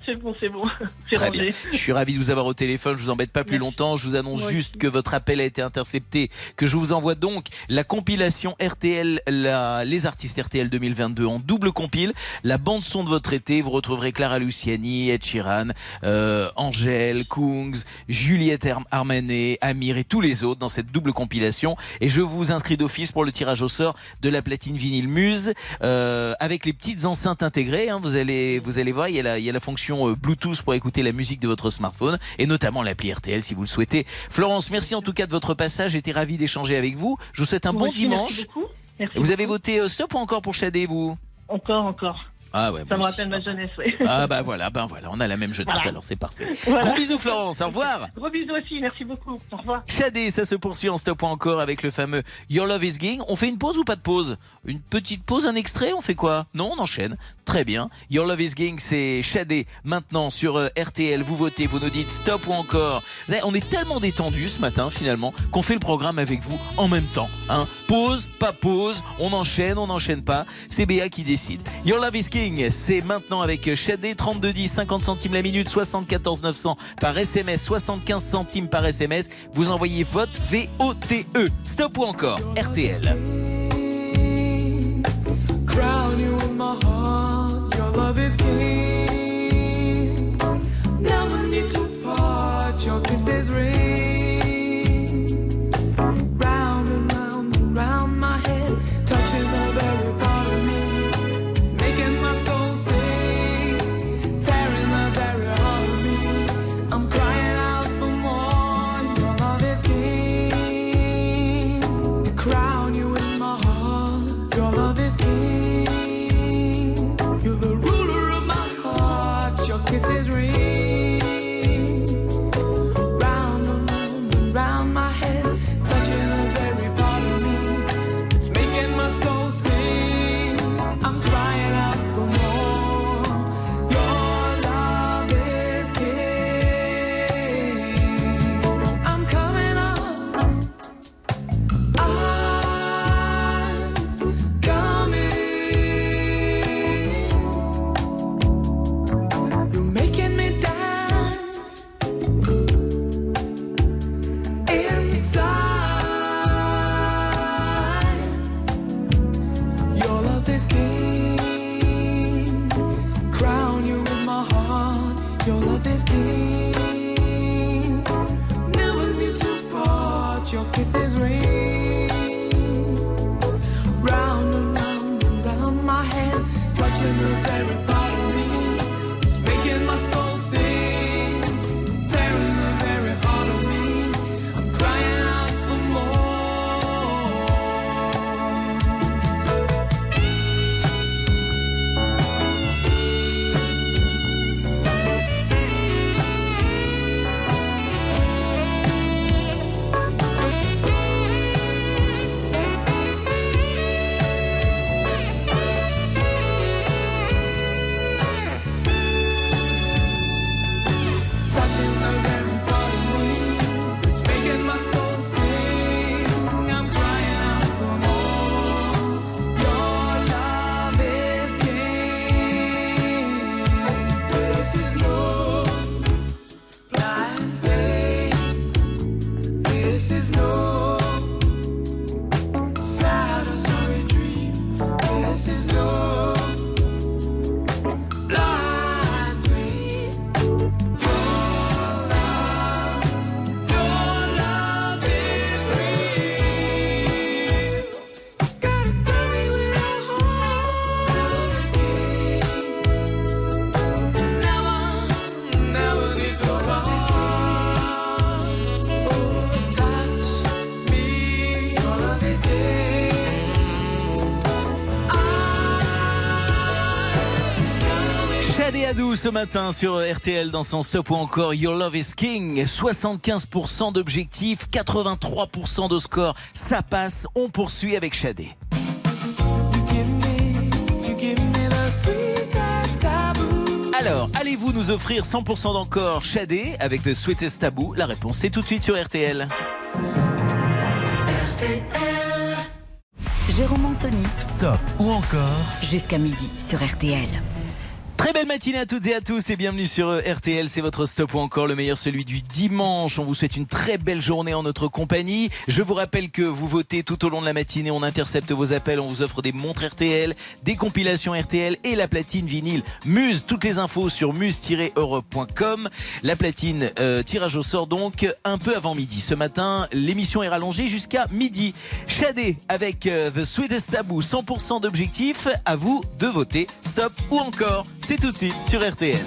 C'est bon, c'est bon. Très bien. rangé. Je suis ravi de vous avoir au téléphone. Je vous embête pas plus Merci. longtemps. Je vous annonce Moi juste aussi. que votre appel a été intercepté, que je vous envoie donc la compilation RTL, la- les artistes RTL 2022 en double compile, la bande son de votre été. Vous retrouverez Clara Luciani, Ed Sheeran, euh, Angèle, Kungs, Juliette Arm- Armanet, Amir et tous les autres dans cette double compilation. Et je vous inscris d'office pour le tirage au sort de la platine vinyle Muse euh, avec les petites enceintes intégrées. hein. vous allez, vous allez voir, il y a la, il y a la fonction euh, Bluetooth pour écouter la musique de votre smartphone et notamment l'appli RTL si vous le souhaitez. Florence, merci en tout cas de votre passage. J'étais ravi d'échanger avec vous. Je vous souhaite un bon dimanche. Merci Vous avez voté euh, stop ou encore pour Shadé, vous? Encore, encore. Ah ouais. Ça me rappelle ma jeunesse, oui. Ah bah voilà, ben voilà, on a la même jeunesse Voilà. alors c'est parfait. Voilà. Gros bisous Florence, au revoir. Gros bisous aussi, merci beaucoup. Au revoir. Shadé, ça se poursuit en stop ou encore avec le fameux Your Love is King. On fait une pause ou pas de pause? Une petite pause, un extrait, on fait quoi? Non, on enchaîne. Très bien. Your Love is King, c'est Shadé. Maintenant sur euh, RTL, vous votez, vous nous dites stop ou encore. Là, On est tellement détendu ce matin finalement qu'on fait le programme avec vous en même temps. Hein pause, pas pause, on enchaîne, on n'enchaîne pas. C'est Béa qui décide. Your Love is King, c'est maintenant avec Shadé 3210, 50 centimes la minute, 74 900 par SMS, 75 centimes par SMS. Vous envoyez vote V-O-T-E. Stop ou encore? RTL. Your love is ce matin sur RTL dans son stop ou encore Your Love is King. 75% d'objectifs, 83% de score. Ça passe, on poursuit avec Shadé. Alors, allez-vous nous offrir 100% d'encore Shadé avec le Sweetest Taboo? La réponse c'est tout de suite sur RTL. Jérôme Anthony, Stop ou encore jusqu'à midi sur RTL. Très belle matinée à toutes et à tous et bienvenue sur euh, RTL, c'est votre stop ou encore le meilleur, celui du dimanche. On vous souhaite une très belle journée en notre compagnie. Je vous rappelle que vous votez tout au long de la matinée, on intercepte vos appels, on vous offre des montres RTL, des compilations RTL et la platine vinyle Muse. Toutes les infos sur muse-europe.com. La platine, euh, tirage au sort donc un peu avant midi. Ce matin, l'émission est rallongée jusqu'à midi. Shadé avec euh, The Sweetest Taboo, 100% d'objectifs. À vous de voter stop ou encore. Tout de suite sur RTL.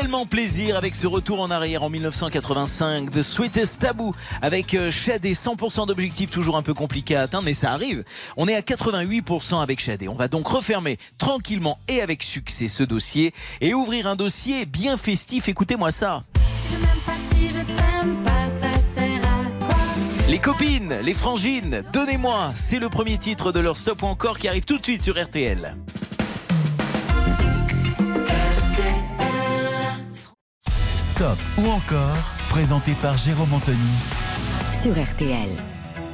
Tellement plaisir avec ce retour en arrière en 1985 The Sweetest Taboo avec euh, Shadé 100% d'objectifs toujours un peu compliqué à atteindre mais ça arrive. On est à 88% avec Shadé. On va donc refermer tranquillement et avec succès ce dossier et ouvrir un dossier bien festif. Écoutez-moi ça. Les copines, les frangines, donnez-moi, c'est le premier titre de leur stop ou encore qui arrive tout de suite sur RTL. Stop ou encore, présenté par Jérôme Anthony sur RTL.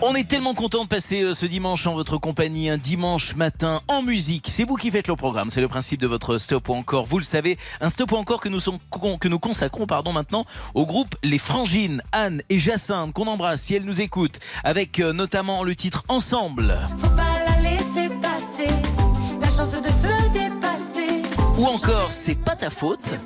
On est tellement content de passer euh, ce dimanche en votre compagnie, un dimanche matin en musique. C'est vous qui faites le programme, c'est le principe de votre stop ou encore. Vous le savez, un stop ou encore que nous, sommes, que nous consacrons pardon, maintenant au groupe Les Frangines, Anne et Jacinthe, qu'on embrasse si elles nous écoutent, avec euh, notamment le titre Ensemble. Faut pas la laisser passer, la chance de se dépasser. Ou encore C'est pas ta faute.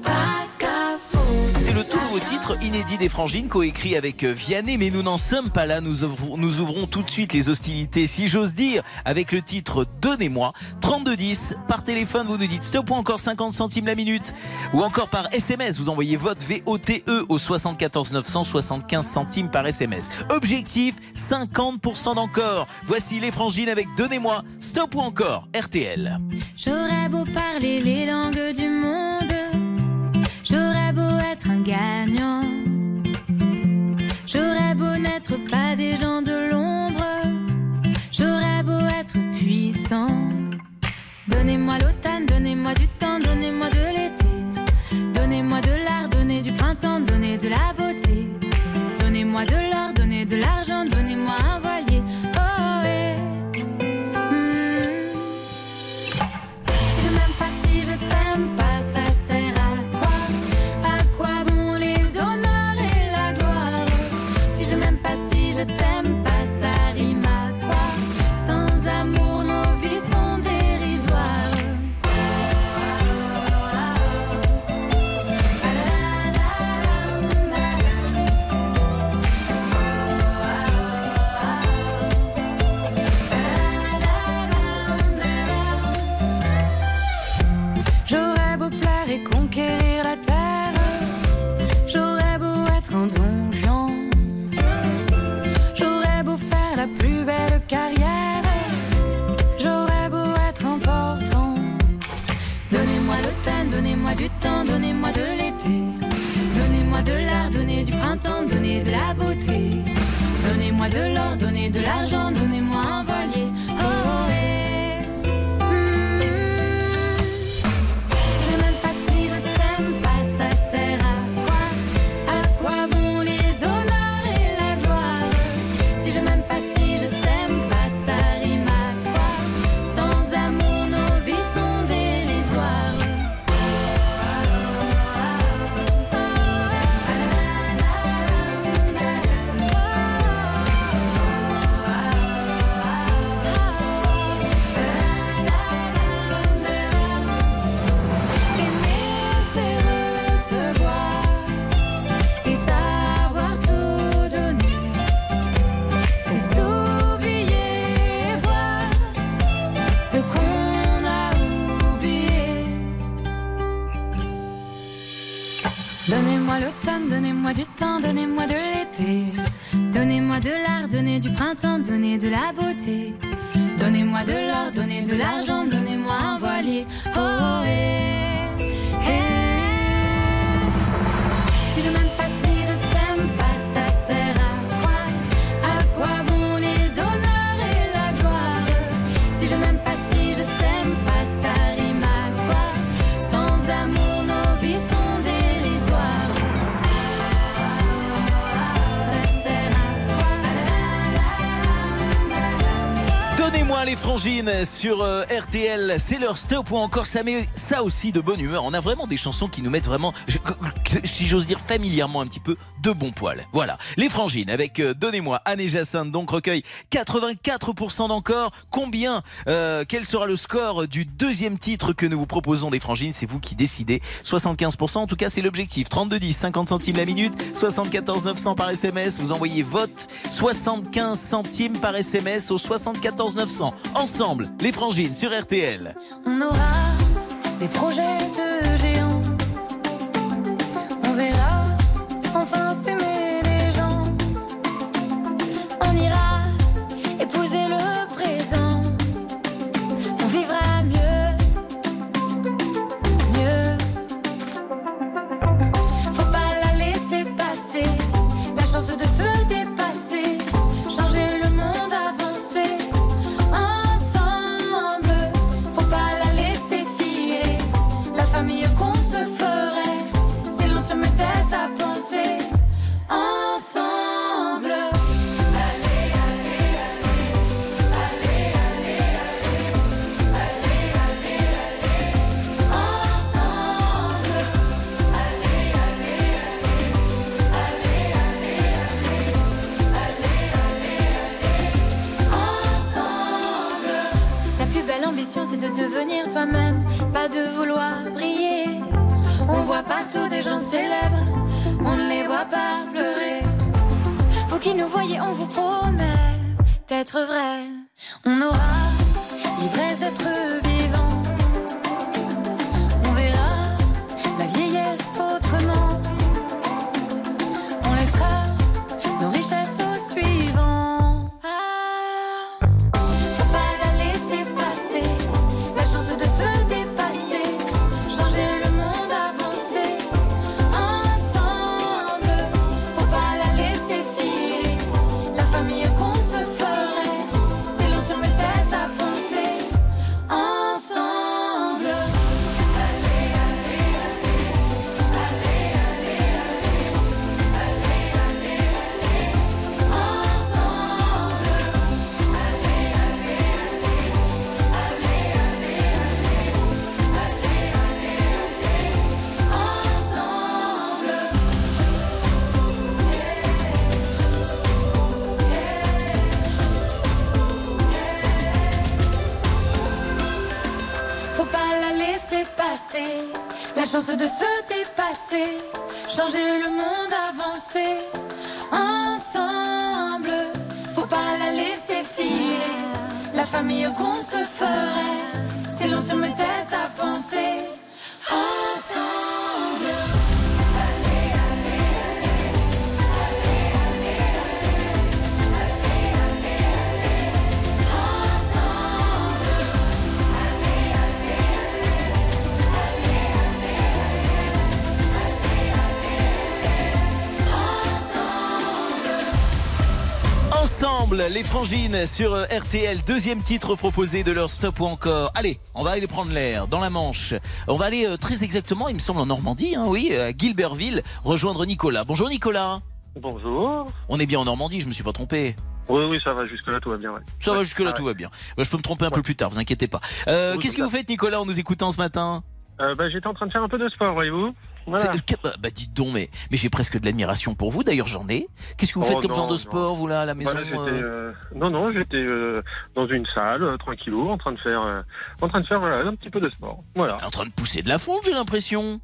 Nouveau titre inédit des Frangines, coécrit avec euh, Vianney, mais nous n'en sommes pas là. Nous ouvrons, nous ouvrons tout de suite les hostilités, si j'ose dire, avec le titre Donnez-moi. 3210, par téléphone, vous nous dites stop ou encore 50 centimes la minute. Ou encore par SMS, vous envoyez votre VOTE au 74 900, 75 centimes par SMS. Objectif, 50% d'encore. Voici les Frangines avec Donnez-moi, stop ou encore, RTL. J'aurais beau parler les langues du monde. Un gagnant. J'aurais beau n'être pas des gens de l'ombre. J'aurais beau être puissant. Donnez-moi l'automne, donnez-moi du temps, donnez-moi de l'été. Donnez-moi de l'art, donnez du printemps, donnez de la beauté. Donnez-moi de l'or, donnez de l'argent, donnez-moi un voilier. Stop ou encore ça met ça aussi de bonne humeur. On a vraiment des chansons qui nous mettent vraiment, si j'ose dire familièrement un petit peu, de bon poil. Voilà, les frangines avec euh, Donnez-moi Anne et Jacinthe donc recueille 84% d'encore. Combien euh, Quel sera le score du deuxième titre que nous vous proposons des frangines? C'est vous qui décidez. 75% en tout cas c'est l'objectif. 32 10, 50 centimes la minute, 74 900 par SMS. Vous envoyez vote 75 centimes par SMS au 74 900. Ensemble, les frangines sur RTL. De devenir soi-même, pas de vouloir briller. On voit partout des gens célèbres, on ne les voit pas pleurer. Vous qui nous voyez, on vous promet d'être vrai. On aura l'ivresse d'être vivant. Ensemble. Les frangines sur euh, RTL, deuxième titre proposé de leur stop ou encore. Allez, on va aller prendre l'air dans la Manche. On va aller euh, très exactement, il me semble, en Normandie, hein, oui, à Gilbertville, rejoindre Nicolas. Bonjour Nicolas. Bonjour. On est bien en Normandie, je me suis pas trompé. Oui, oui, ça va, jusque-là, tout va bien. Ouais. Ça va jusque là, Ah tout va bien. Je peux me tromper un peu plus tard, vous inquiétez pas. Euh, Oui, Qu'est-ce que vous faites Nicolas en nous écoutant ce matin? Euh, bah, J'étais en train de faire un peu de sport, voyez-vous. Voilà. Bah, bah, dites donc, mais, mais j'ai presque de l'admiration pour vous. D'ailleurs, j'en ai. Qu'est-ce que vous Oh, faites comme non, genre de non. sport, vous là, à la maison Voilà, j'étais, euh euh, Non, non, j'étais euh, dans une salle, euh, tranquillou, en train de faire, euh, en train de faire voilà, un petit peu de sport. Voilà. En train de pousser de la fonte, j'ai l'impression.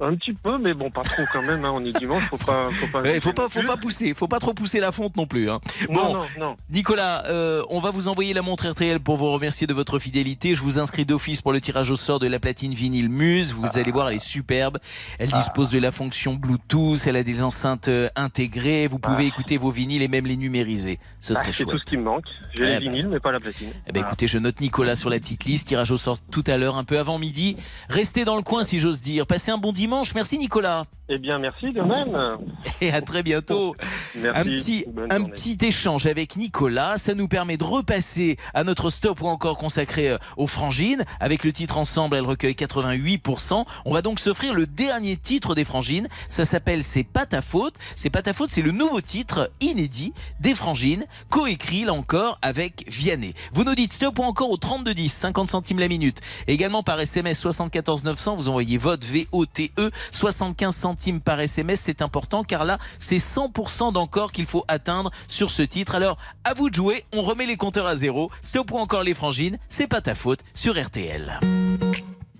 Un petit peu, mais bon, pas trop quand même. Hein, on est dimanche, faut pas, faut pas. Ouais, faut pas, faut pas pousser, faut pas trop pousser la fonte non plus. Hein. Bon, non, non. Nicolas, euh, on va vous envoyer la montre RTL pour vous remercier de votre fidélité. Je vous inscris d'office pour le tirage au sort de la platine vinyle Muse. Vous allez voir, elle est superbe. Elle dispose de la fonction Bluetooth. Elle a des enceintes euh, intégrées. Vous pouvez écouter vos vinyles et même les numériser. Ce Ah, serait c'est chouette. tout ce qui me manque. J'ai Eh les ben. vinyles, mais pas la platine. Eh ben, écoutez, je note Nicolas sur la petite liste. Tirage au sort tout à l'heure, un peu avant midi. Restez dans le coin si j'ose dire. Passez un bon dimanche. Merci Nicolas. Eh bien, merci de même. Et à très bientôt. Merci. Un petit, Bonne un journée. petit échange avec Nicolas, ça nous permet de repasser à notre stop ou encore consacré euh, aux frangines. Avec le titre ensemble, elle recueille 88%. On va donc s'offrir le dernier titre des frangines. Ça s'appelle C'est pas ta faute. C'est pas ta faute, c'est le nouveau titre inédit des frangines, coécrit là encore avec Vianney. Vous nous dites stop ou encore au 3210, 50 centimes la minute. Également par SMS 74 900, vous envoyez vote V-O-T-E, 75 centimes par SMS. C'est important car là, c'est 100% d'encore qu'il faut atteindre sur ce titre. Alors, à vous de jouer. On remet les compteurs à zéro. Stop ou encore les frangines. C'est pas ta faute sur RTL.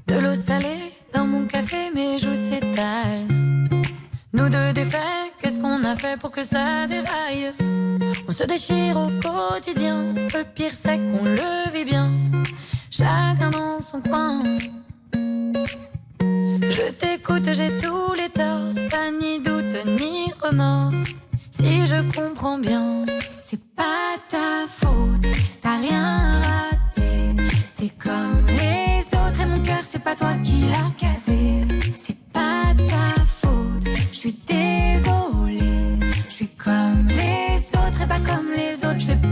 De l'eau salée dans mon café, mes joues s'étalent. Nous deux défaits, qu'est-ce qu'on a fait pour que ça déraille? On se déchire au quotidien, le pire c'est qu'on le vit bien. Chacun dans son coin. Je t'écoute, j'ai tous les torts, pas ni doute ni remords. Si je comprends bien, c'est pas ta faute, t'as rien raté. T'es comme les autres et mon cœur, c'est pas toi qui l'as cassé. C'est pas ta faute, je suis désolée. Je suis comme les autres et pas comme les autres, je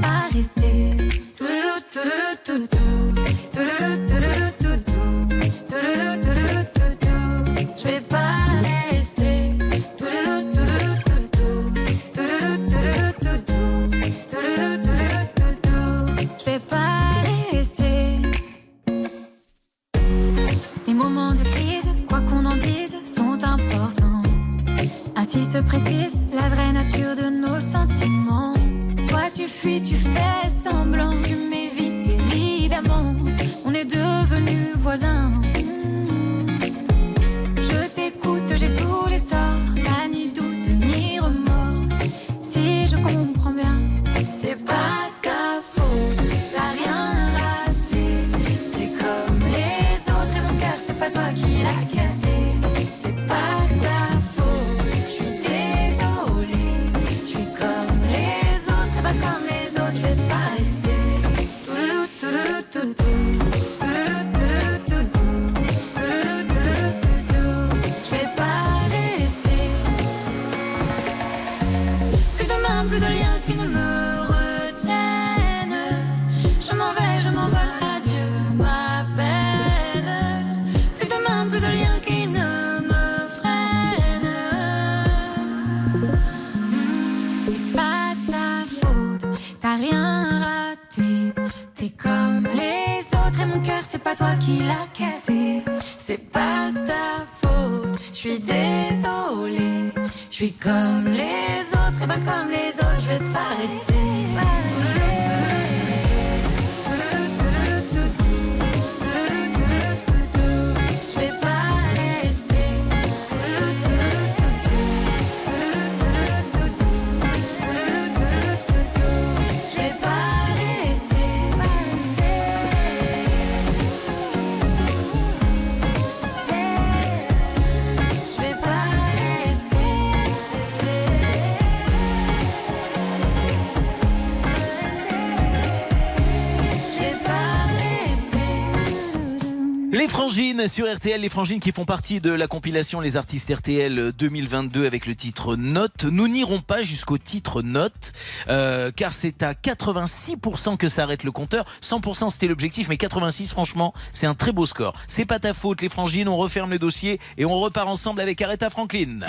RTL, les Frangines qui font partie de la compilation Les Artistes RTL 2022 avec le titre Note. Nous n'irons pas jusqu'au titre Note, euh, car c'est à 86% que s'arrête le compteur. 100% c'était l'objectif, mais 86 franchement, c'est un très beau score. C'est pas ta faute les Frangines, on referme le dossier et on repart ensemble avec Aretha Franklin.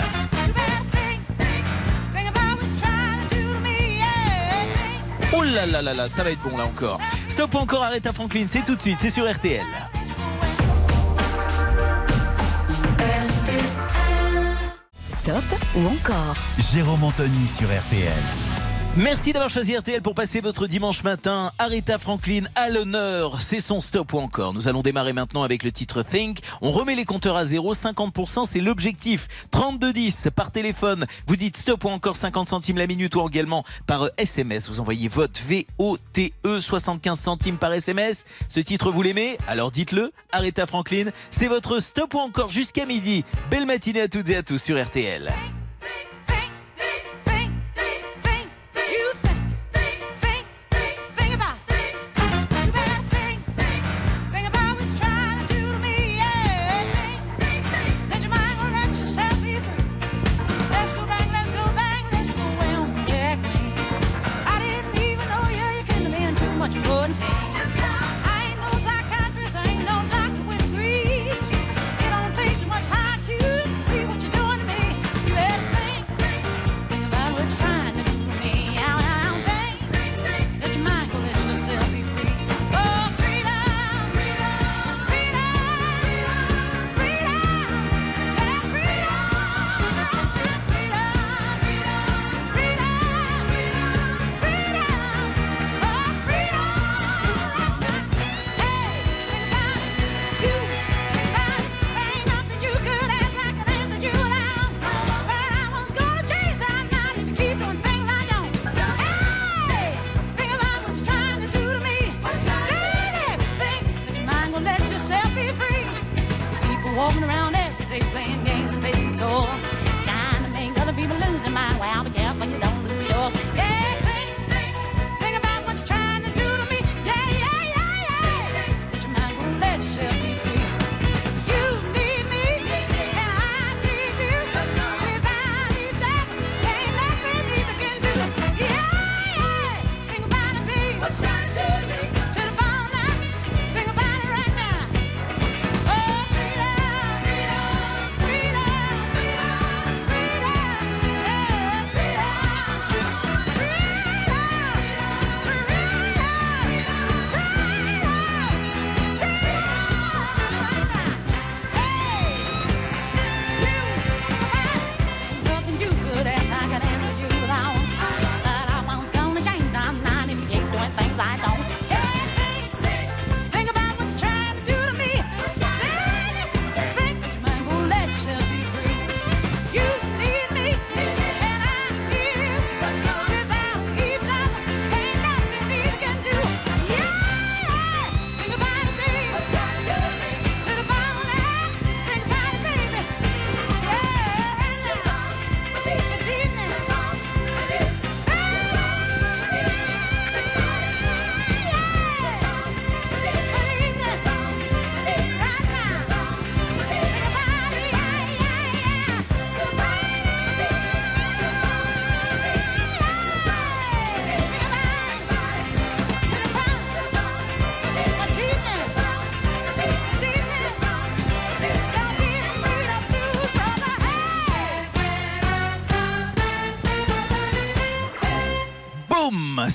Oh là là là là, ça va être bon là encore. Stop encore Aretha Franklin, c'est tout de suite, c'est sur RTL. Stop ou encore Jérôme Anthony sur RTL. Merci d'avoir choisi RTL pour passer votre dimanche matin. Aretha Franklin à l'honneur, c'est son stop ou encore. Nous allons démarrer maintenant avec le titre Think. On remet les compteurs à zéro, 50% c'est l'objectif. 3210 par téléphone, vous dites stop ou encore 50 centimes la minute ou également par SMS. Vous envoyez vote V-O-T-E 75 centimes par SMS. Ce titre vous l'aimez? Alors dites-le. Aretha Franklin, c'est votre stop ou encore jusqu'à midi. Belle matinée à toutes et à tous sur RTL.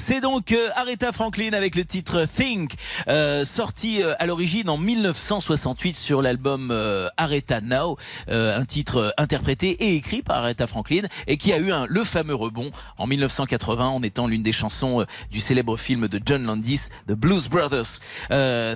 C'est donc euh, Aretha Franklin avec le titre Think, euh, sorti euh, à l'origine en 1968 sur l'album euh, Aretha Now, euh, un titre euh, interprété et écrit par Aretha Franklin et qui a eu un, le fameux rebond en 1980 en étant l'une des chansons du célèbre film de John Landis, The Blues Brothers.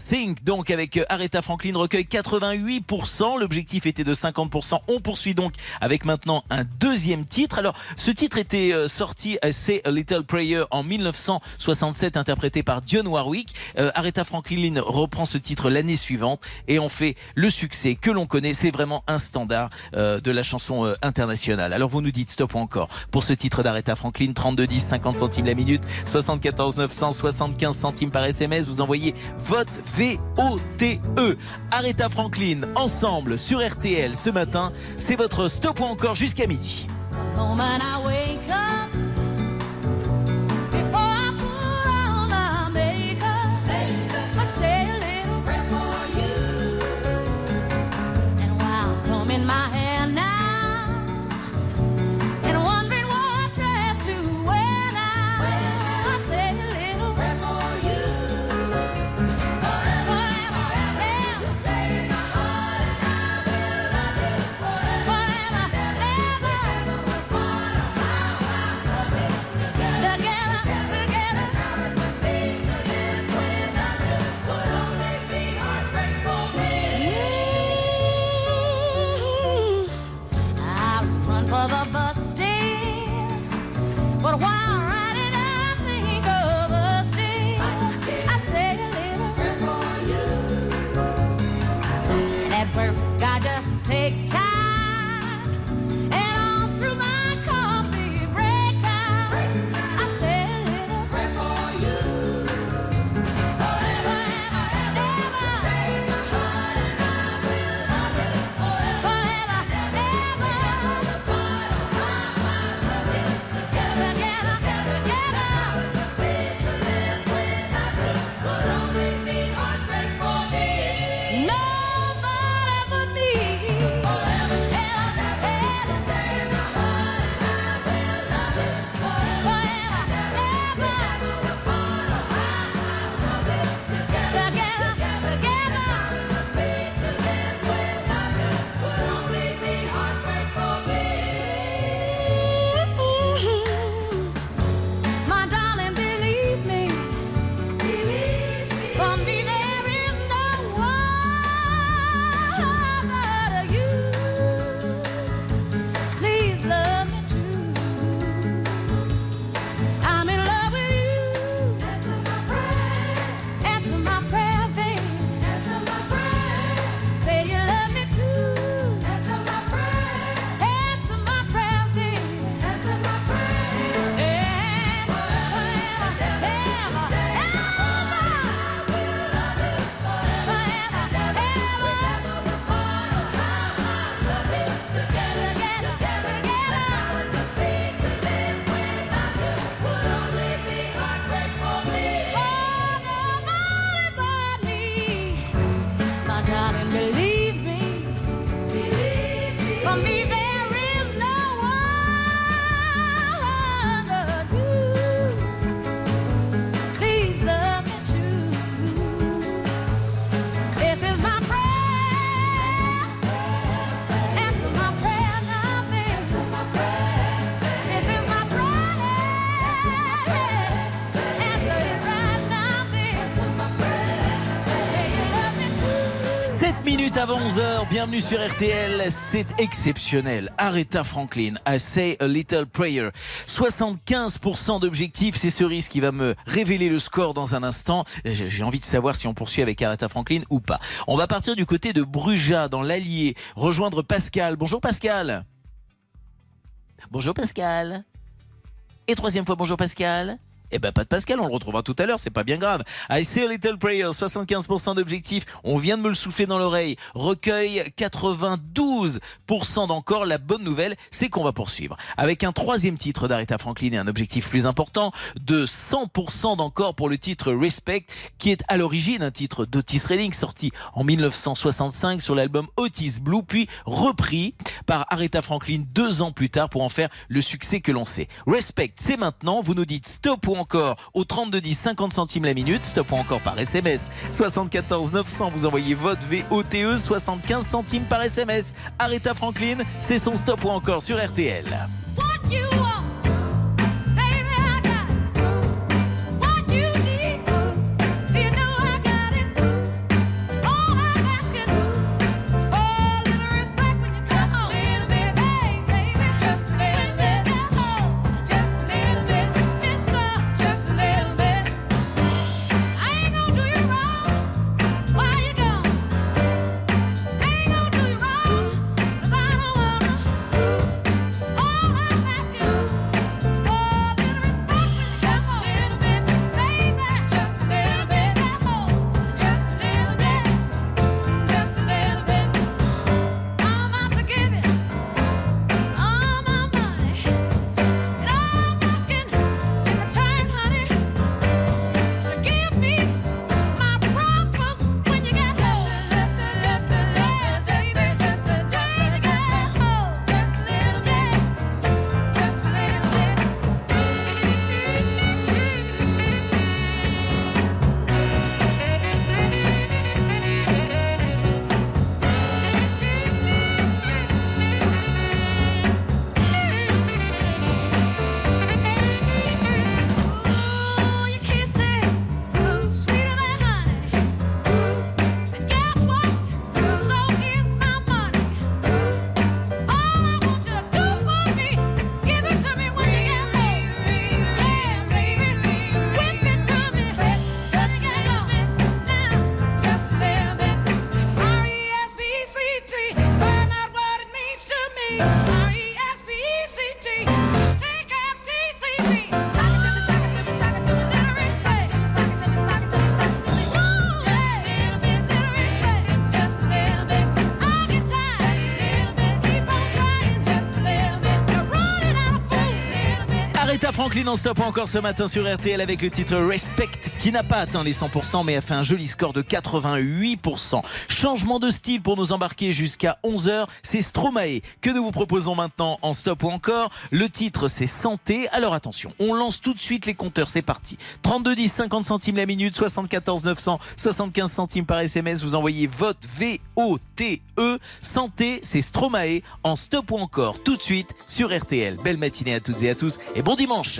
Think donc avec Aretha Franklin recueille 88%, l'objectif était de 50%. On poursuit donc avec maintenant un deuxième titre. Alors ce titre était sorti Say a Little Prayer en 1967 interprété par Dionne Warwick. Euh, Aretha Franklin reprend ce titre l'année suivante et on fait le succès que l'on connaît. C'est vraiment un standard euh, de la chanson euh, internationale. Alors vous nous dites stop ou encore pour ce titre d'Aretha Franklin 32 10 50 centimes la minute 74 900 75 centimes par SMS. Vous envoyez vote VOTE. Aretha Franklin ensemble sur RTL ce matin. C'est votre stop ou encore jusqu'à midi. Avant 11h, bienvenue sur RTL, c'est exceptionnel. Aretha Franklin, I say a little prayer. 75% d'objectifs, c'est Cerise qui va me révéler le score dans un instant. J'ai envie de savoir si on poursuit avec Aretha Franklin ou pas. On va partir du côté de Bruja, dans l'Allier, rejoindre Pascal. Bonjour Pascal. Bonjour Pascal. Et troisième fois, bonjour Pascal. Eh ben pas de Pascal, on le retrouvera tout à l'heure, c'est pas bien grave. I say a little prayer, 75% d'objectifs, on vient de me le souffler dans l'oreille. Recueil 92% d'encore. La bonne nouvelle, c'est qu'on va poursuivre. Avec un troisième titre d'Aretha Franklin et un objectif plus important de 100% d'encore pour le titre Respect, qui est à l'origine un titre d'Otis Redding sorti en 1965 sur l'album Otis Blue, puis repris par Aretha Franklin deux ans plus tard pour en faire le succès que l'on sait. Respect, c'est maintenant, vous nous dites stop encore au 3210 50 centimes la minute. Stop ou encore par SMS 74 900. Vous envoyez votre VOTE 75 centimes par SMS. Aretha Franklin, c'est son stop ou encore sur RTL. Aretha Franklin stop encore ce matin sur RTL avec le titre Respect qui n'a pas atteint les 100% mais a fait un joli score de 88%. Changement de style pour nous embarquer jusqu'à 11h, c'est Stromae que nous vous proposons maintenant en stop ou encore? Le titre c'est Santé. Alors attention, on lance tout de suite les compteurs, c'est parti. 32 10 50 centimes la minute, 74 900 75 centimes par SMS, vous envoyez vote V-O-T-E. E. Santé, c'est Stromae en stop ou encore tout de suite sur RTL. Belle matinée à toutes et à tous et bon dimanche.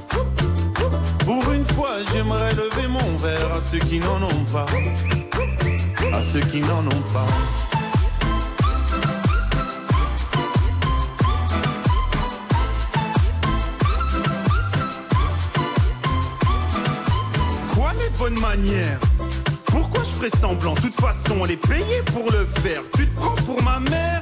Pour une fois, j'aimerais lever mon verre à ceux qui n'en ont pas. À ceux qui n'en ont pas. Quoi les bonnes manières? Pourquoi je ferais semblant? De toute façon, on est payé pour le faire. Tu te prends pour ma mère?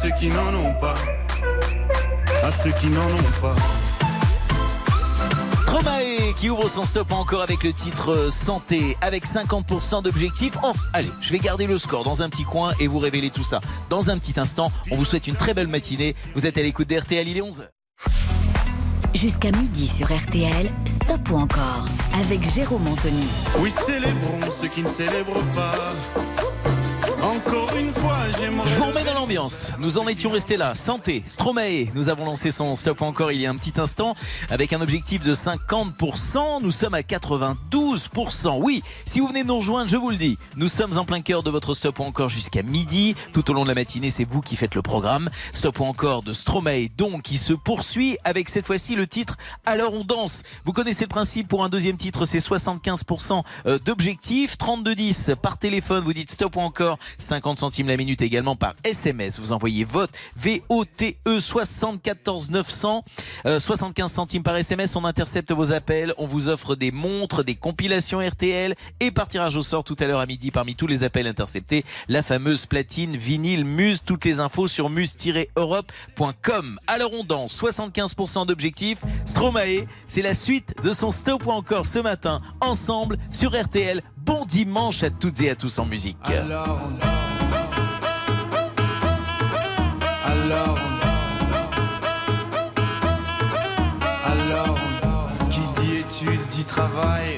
Ceux qui n'en ont pas. À ceux qui n'en ont pas. Stromae qui ouvre son stop encore avec le titre Santé avec 50% d'objectifs. Oh, allez, je vais garder le score dans un petit coin et vous révéler tout ça dans un petit instant. On vous souhaite une très belle matinée. Vous êtes à l'écoute d'RTL, il est 11h. Jusqu'à midi sur RTL, Stop ou encore avec Jérôme Anthony. Oui, célébrons ceux qui ne célèbrent pas. Encore une fois, j'aimerais. Je vous remets dans l'ambiance. Nous en étions restés là. Santé, Stromae. Nous avons lancé son stop encore il y a un petit instant avec un objectif de 50%. Nous sommes à 92%. Oui, si vous venez de nous rejoindre, je vous le dis, nous sommes en plein cœur de votre stop ou encore jusqu'à midi. Tout au long de la matinée, c'est vous qui faites le programme. Stop ou encore de Stromae, donc, qui se poursuit avec cette fois-ci le titre Alors on danse. Vous connaissez le principe pour un deuxième titre, c'est 75% d'objectif. 3210 par téléphone, vous dites stop ou encore 50 centimes la minute également par SMS. Vous envoyez vote VOTE 74 900 euh, 75 centimes par SMS. On intercepte vos appels. On vous offre des montres, des compilations RTL et par tirage au sort tout à l'heure à midi parmi tous les appels interceptés. La fameuse platine vinyle Muse. Toutes les infos sur muse-europe.com. Alors on danse. 75% d'objectifs. Stromae, c'est la suite de son stop encore ce matin ensemble sur RTL. Bon dimanche à toutes et à tous en musique. Alors on Alors Alors Qui dit études dit travail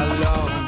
alone.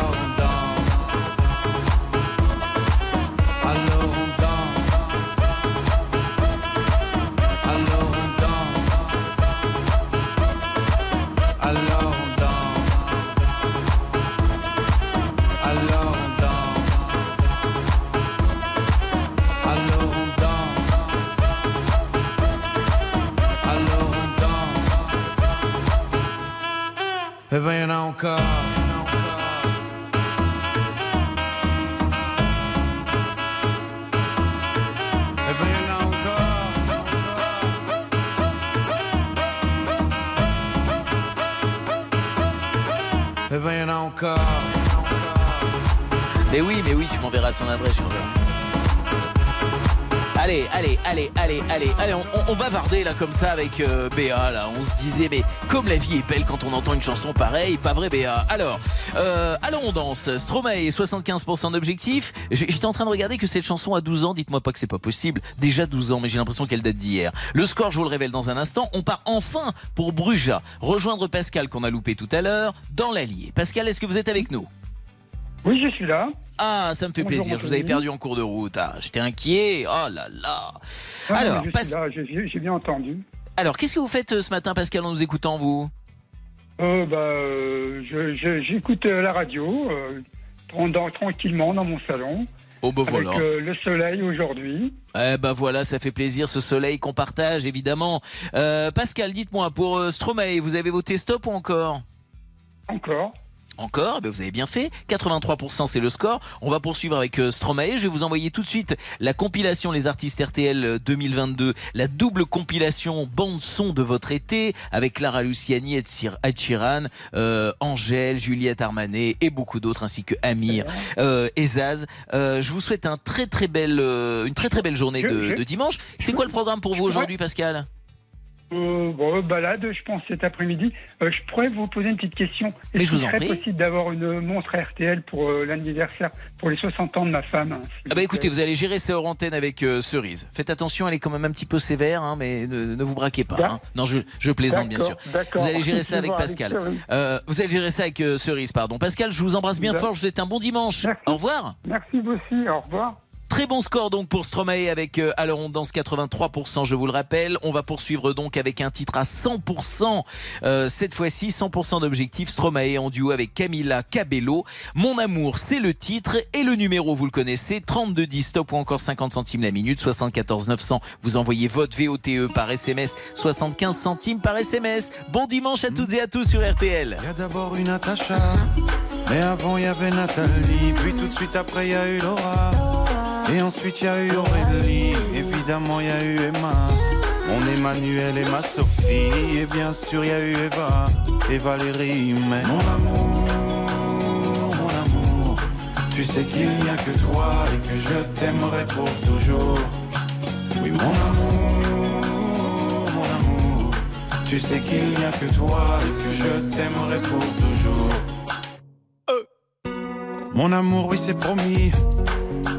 L'enverrai. Allez, allez, allez, allez, allez, allez, on, bavardait là comme ça avec euh, Béa là. On se disait mais comme la vie est belle quand on entend une chanson pareille, pas vrai Béa? Alors, euh, allons on danse. Stromae 75% d'objectif. J'étais en train de regarder que cette chanson a 12 ans. Dites-moi pas que c'est pas possible. Déjà 12 ans, mais j'ai l'impression qu'elle date d'hier. Le score, je vous le révèle dans un instant. On part enfin pour Bruja. Rejoindre Pascal qu'on a loupé tout à l'heure dans l'Allier. Pascal, est-ce que vous êtes avec nous? Oui, je suis là. Ah, ça me fait Bonjour, plaisir. Je vous avais perdu en cours de route. Ah, j'étais inquiet. Oh là là. Ah, Alors, j'ai bien entendu. Alors, qu'est-ce que vous faites euh, ce matin, Pascal, en nous écoutant, vous? Euh, bah, euh, J'écoute la radio tranquillement dans mon salon. Oh bah avec voilà. euh, le soleil aujourd'hui. Eh ben voilà, ça fait plaisir ce soleil qu'on partage évidemment. Euh, Pascal, dites-moi pour euh, Stromae, vous avez voté stop ou encore? Encore. Encore Eh Vous avez bien fait. 83% c'est le score. On va poursuivre avec euh, Stromae. Je vais vous envoyer tout de suite la compilation Les artistes RTL euh, 2022, la double compilation bande son de votre été avec Clara Luciani, Ed Sheeran, euh, Angèle, Juliette Armanet et beaucoup d'autres ainsi que Amir euh, et Zaz. Euh, je vous souhaite un très très belle, euh, une très très belle journée de, de dimanche. C'est quoi le programme pour vous aujourd'hui, Pascal? Euh, bon, balade, je pense, cet après-midi. Euh, je pourrais vous poser une petite question. Mais Est-ce je vous qu'il serait possible d'avoir une montre RTL pour euh, l'anniversaire, pour les 60 ans de ma femme hein, Ah bah écoutez, vous allez gérer ça hors antenne avec euh, Cerise. Faites attention, elle est quand même un petit peu sévère, hein, mais ne, ne vous braquez pas. hein. Non, je, je plaisante bien sûr. Vous allez gérer ça avec Pascal. Euh, vous allez gérer ça avec euh, Cerise, pardon. Pascal, je vous embrasse bien fort. Je vous souhaite un bon dimanche. Au revoir. Merci vous aussi, au revoir. Très bon score donc pour Stromae avec euh, Alors on danse 83%, je vous le rappelle. On va poursuivre donc avec un titre à 100%. Euh, cette fois-ci, 100% d'objectif. Stromae en duo avec Camila Cabello. Mon amour, c'est le titre. Et le numéro, vous le connaissez, 3210 stop ou encore 50 centimes la minute, 74 900. Vous envoyez votre VOTE par SMS, 75 centimes par SMS. Bon dimanche à toutes et à tous sur RTL. Il y a d'abord une Natacha, mais avant il y avait Nathalie, puis tout de suite après il y a eu Laura, et ensuite il y a eu Aurélie, évidemment il y a eu Emma, mon Emmanuel et ma Sophie, et bien sûr il y a eu Eva et Valérie, mais mon amour, mon amour, tu sais qu'il n'y a que toi et que je t'aimerai pour toujours. Oui mon amour, mon amour. Tu sais qu'il n'y a que toi et que je t'aimerai pour toujours. Euh. Mon amour, oui, c'est promis.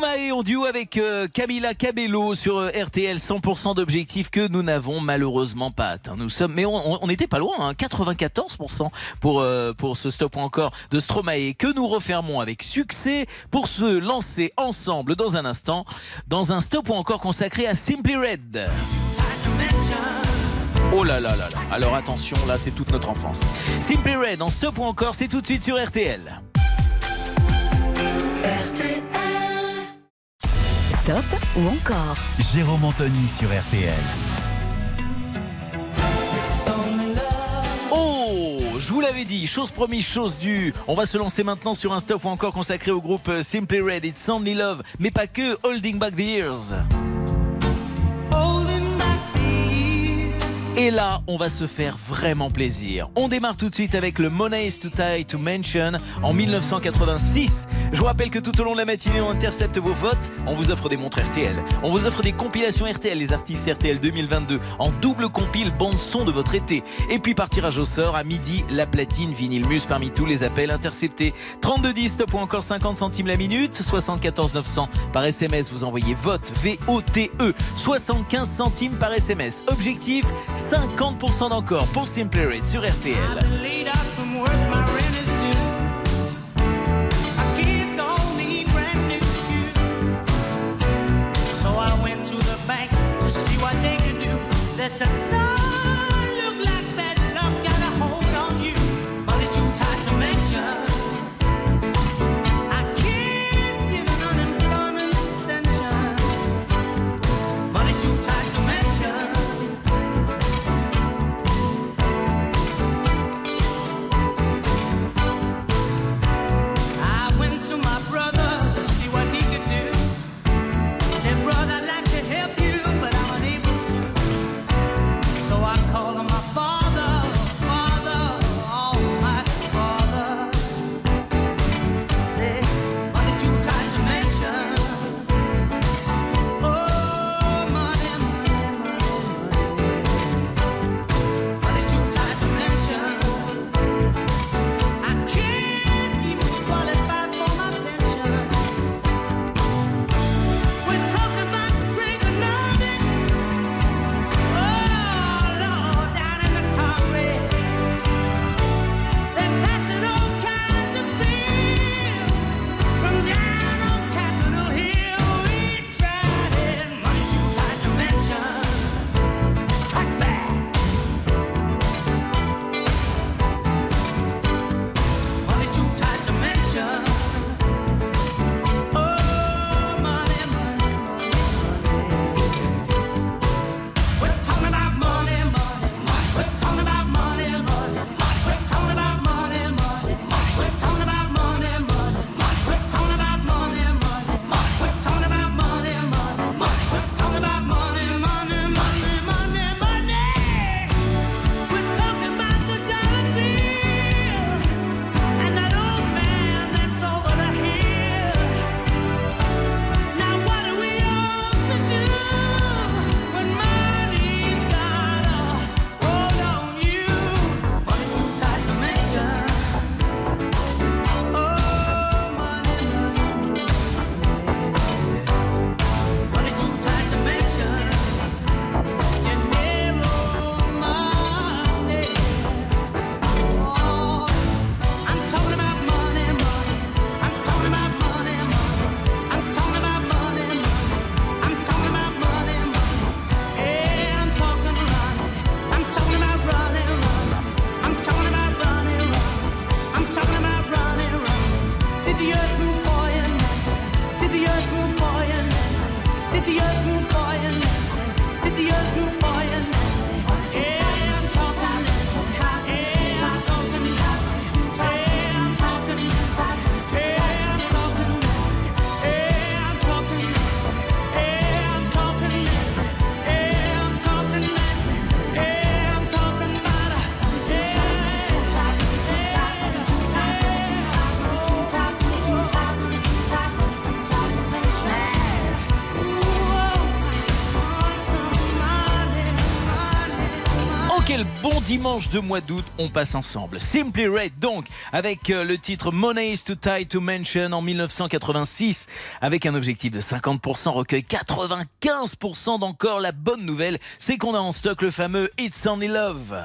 Stromae en duo avec euh, Camila Cabello sur euh, RTL 100% d'objectifs que nous n'avons malheureusement pas atteint. Nous sommes, mais on, on- on était pas loin, hein, 94% pour euh, pour ce stop encore de Stromae que nous refermons avec succès pour se lancer ensemble dans un instant dans un stop encore consacré à Simply Red. Oh là là là là. Alors attention, là c'est toute notre enfance. Simply Red en stop ou encore, c'est tout de suite sur RTL. Ou encore Jérôme Anthony sur RTL. Oh, je vous l'avais dit, chose promise, chose due. On va se lancer maintenant sur un stop ou encore consacré au groupe euh, Simply Red, It's Only Love, mais pas que Holding Back the Years. Et là, on va se faire vraiment plaisir. On démarre tout de suite avec le Money is too to mention en 1986. Je vous rappelle que tout au long de la matinée, on intercepte vos votes. On vous offre des montres RTL. On vous offre des compilations RTL, les artistes RTL 2022, en double compile bande son de votre été. Et puis par tirage au sort, à midi, la platine vinyle mus parmi tous les appels interceptés. 3210, stop ou encore 50 centimes la minute. 74 900 par SMS, vous envoyez vote, V-O-T-E. 75 centimes par SMS. Objectif, 50% d'encore pour Simply Red sur RTL. Dimanche de mois d'août on passe ensemble. Simply Red donc avec euh, le titre Money is too tight to mention en 1986 avec un objectif de 50% recueil 95% d'encore. La bonne nouvelle c'est qu'on a en stock le fameux It's Only Love.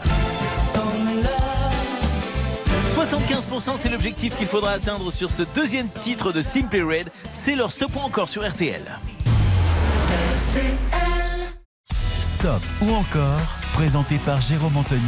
75% c'est l'objectif qu'il faudra atteindre sur ce deuxième titre de Simply Red. C'est leur stop ou encore sur RTL. Stop ou encore, présenté par Jérôme Anthony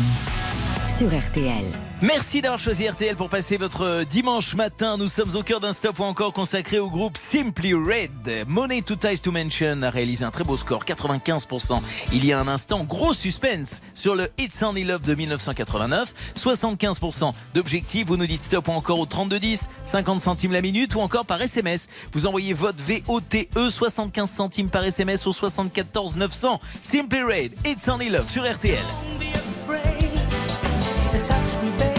sur RTL. Merci d'avoir choisi RTL pour passer votre dimanche matin. Nous sommes au cœur d'un stop ou encore consacré au groupe Simply Red. Money to Ties to Mention a réalisé un très beau score, 95%. Il y a un instant, gros suspense sur le It's Only Love de 1989. 75% d'objectifs. Vous nous dites stop ou encore au 3210, 50 centimes la minute ou encore par SMS. Vous envoyez votre VOTE 75 centimes par SMS au 74 900. Simply Red, It's Only Love sur RTL. To touch me, babe.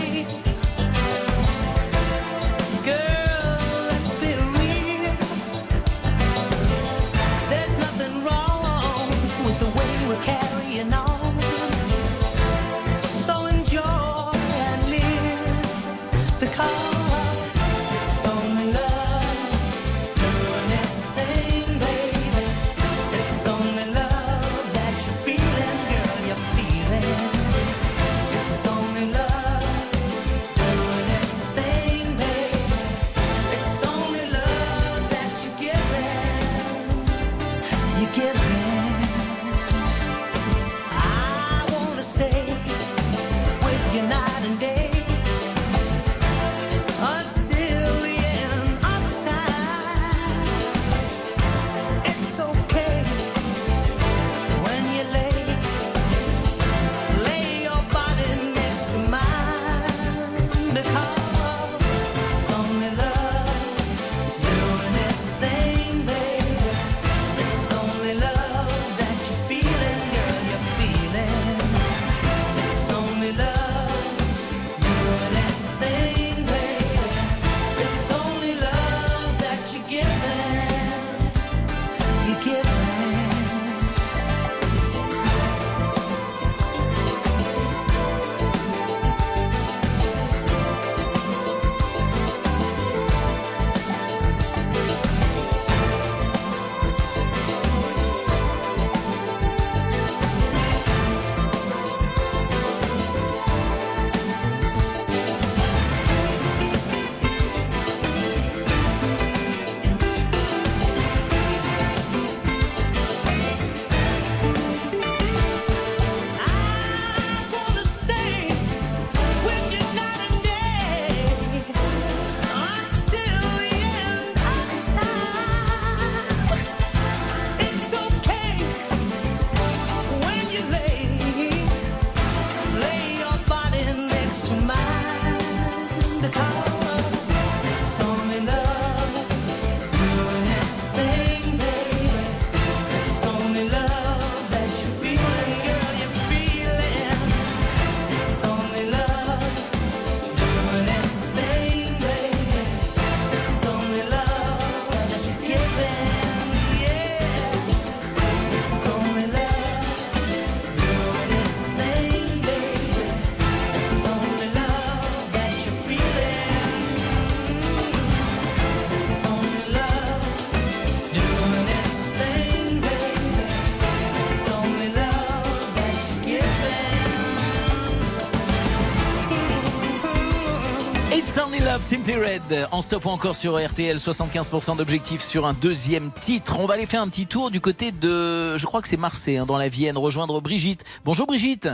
Love, Simply Red. En stop ou encore sur RTL, 75% d'objectifs sur un deuxième titre. On va aller faire un petit tour du côté de, je crois que c'est Marseille, hein, dans la Vienne, rejoindre Brigitte. Bonjour Brigitte.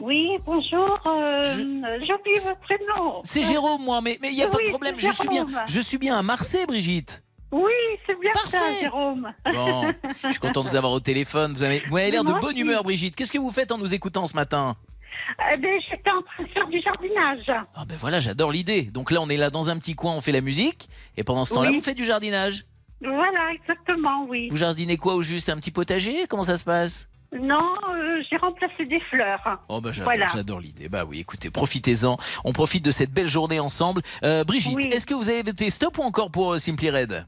Oui, bonjour. Euh, J'ai oublié votre prénom. C'est Jérôme, moi, mais il n'y a pas de problème. Je suis bien, je suis bien à Marseille, Brigitte. Oui, c'est bien ça, Jérôme. Bon, je suis content de vous avoir au téléphone. Vous avez, vous avez l'air de bonne aussi. humeur, Brigitte. Qu'est-ce que vous faites en nous écoutant ce matin? Eh ben, j'étais en train de faire du jardinage. Ah ben voilà, j'adore l'idée. Donc là, on est là dans un petit coin, on fait la musique, et pendant ce temps-là, Oui. vous faites du jardinage. Voilà, exactement, oui. Vous jardinez quoi au juste Un petit potager? Comment ça se passe? Non, euh, j'ai remplacé des fleurs. Oh bah j'adore, Voilà. l'idée. Bah oui, écoutez, profitez-en. On profite de cette belle journée ensemble. Euh, Brigitte, Oui. est-ce que vous avez voté stop ou encore pour euh, Simply Red?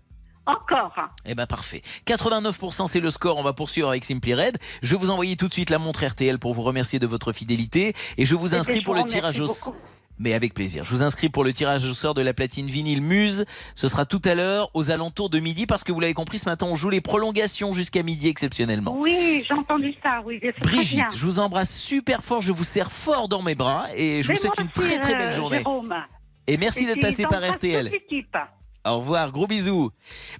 Encore. Eh ben parfait. 89% c'est le score. On va poursuivre avec Simply Red. Je vais vous envoyer tout de suite la montre RTL pour vous remercier de votre fidélité et je vous inscris pour le tirage au beaucoup. mais avec plaisir. Je vous inscris pour le tirage au sort de la platine vinyle Muse. Ce sera tout à l'heure aux alentours de midi parce que vous l'avez compris ce matin on joue les prolongations jusqu'à midi exceptionnellement. Oui, j'ai entendu ça, oui. Brigitte, bien. je vous embrasse super fort, je vous serre fort dans mes bras et je vous souhaite une très très belle euh, journée. Jérôme. Et merci d'être passé par RTL. Au revoir, gros bisous.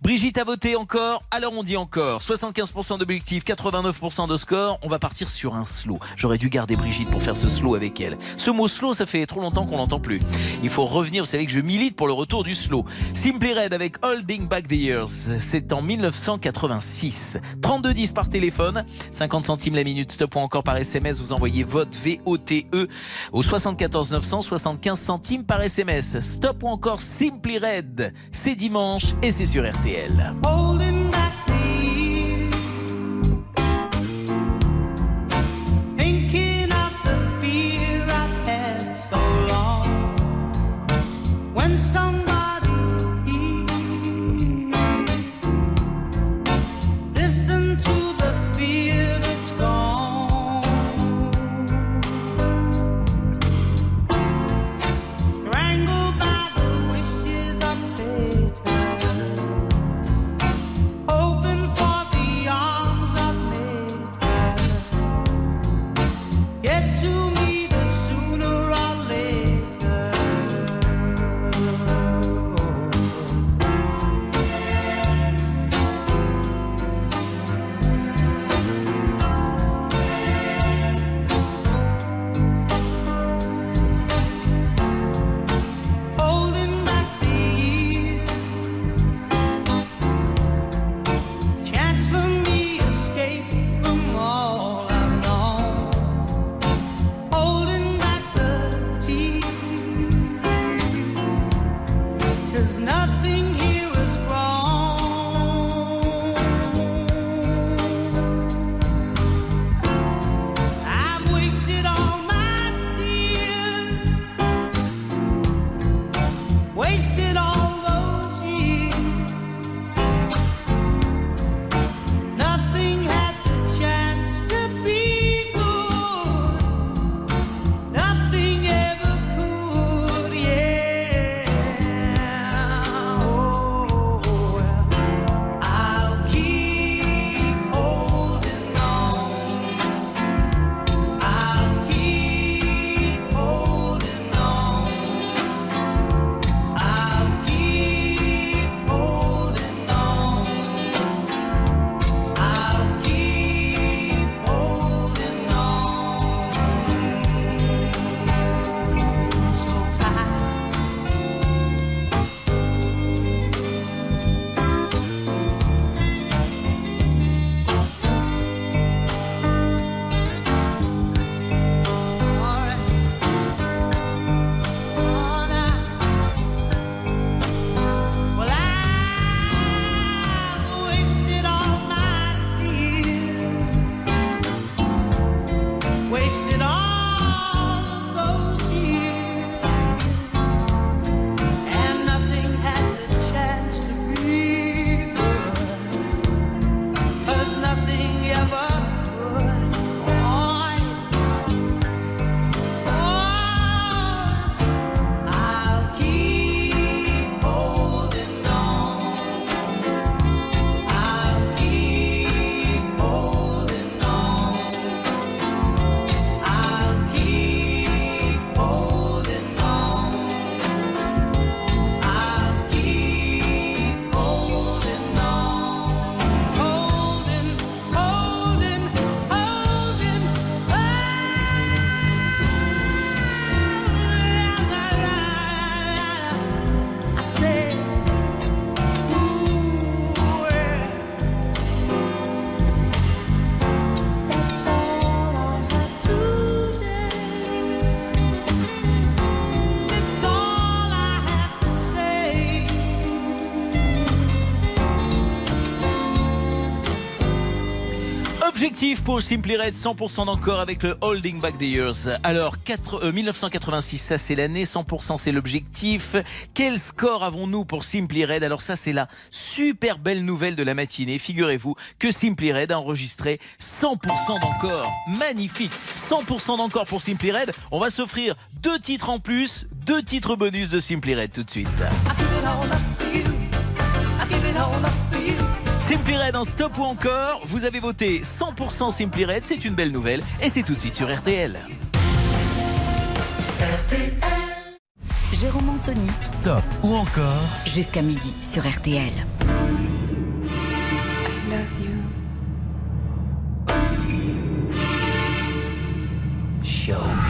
Brigitte a voté encore, alors on dit encore. 75% d'objectifs, 89% de score. On va partir sur un slow. J'aurais dû garder Brigitte pour faire ce slow avec elle. Ce mot slow, ça fait trop longtemps qu'on l'entend plus. Il faut revenir, vous savez que je milite pour le retour du slow. Simply Red avec Holding Back the Years. C'est en 1986. 3210 par téléphone, 50 centimes la minute, stop ou encore par SMS. Vous envoyez vote VOTE au 74 900, 75 centimes par SMS. Stop ou encore Simply Red. C'est dimanche et c'est sur RTL. Back Pour Simply Red, 100% d'encore avec le Holding Back the Years. Alors, 4, euh, 1986, ça c'est l'année, 100% c'est l'objectif. Quel score avons-nous pour Simply Red? Alors ça c'est la super belle nouvelle de la matinée. Figurez-vous que Simply Red a enregistré 100% d'encore. Magnifique 100% d'encore pour Simply Red. On va s'offrir deux titres en plus, deux titres bonus de Simply Red tout de suite. Simply Red en stop ou encore, vous avez voté 100% Simply Red, c'est une belle nouvelle et c'est tout de suite sur RTL. Jérôme Anthony. Stop ou encore Jusqu'à midi sur RTL. Show me.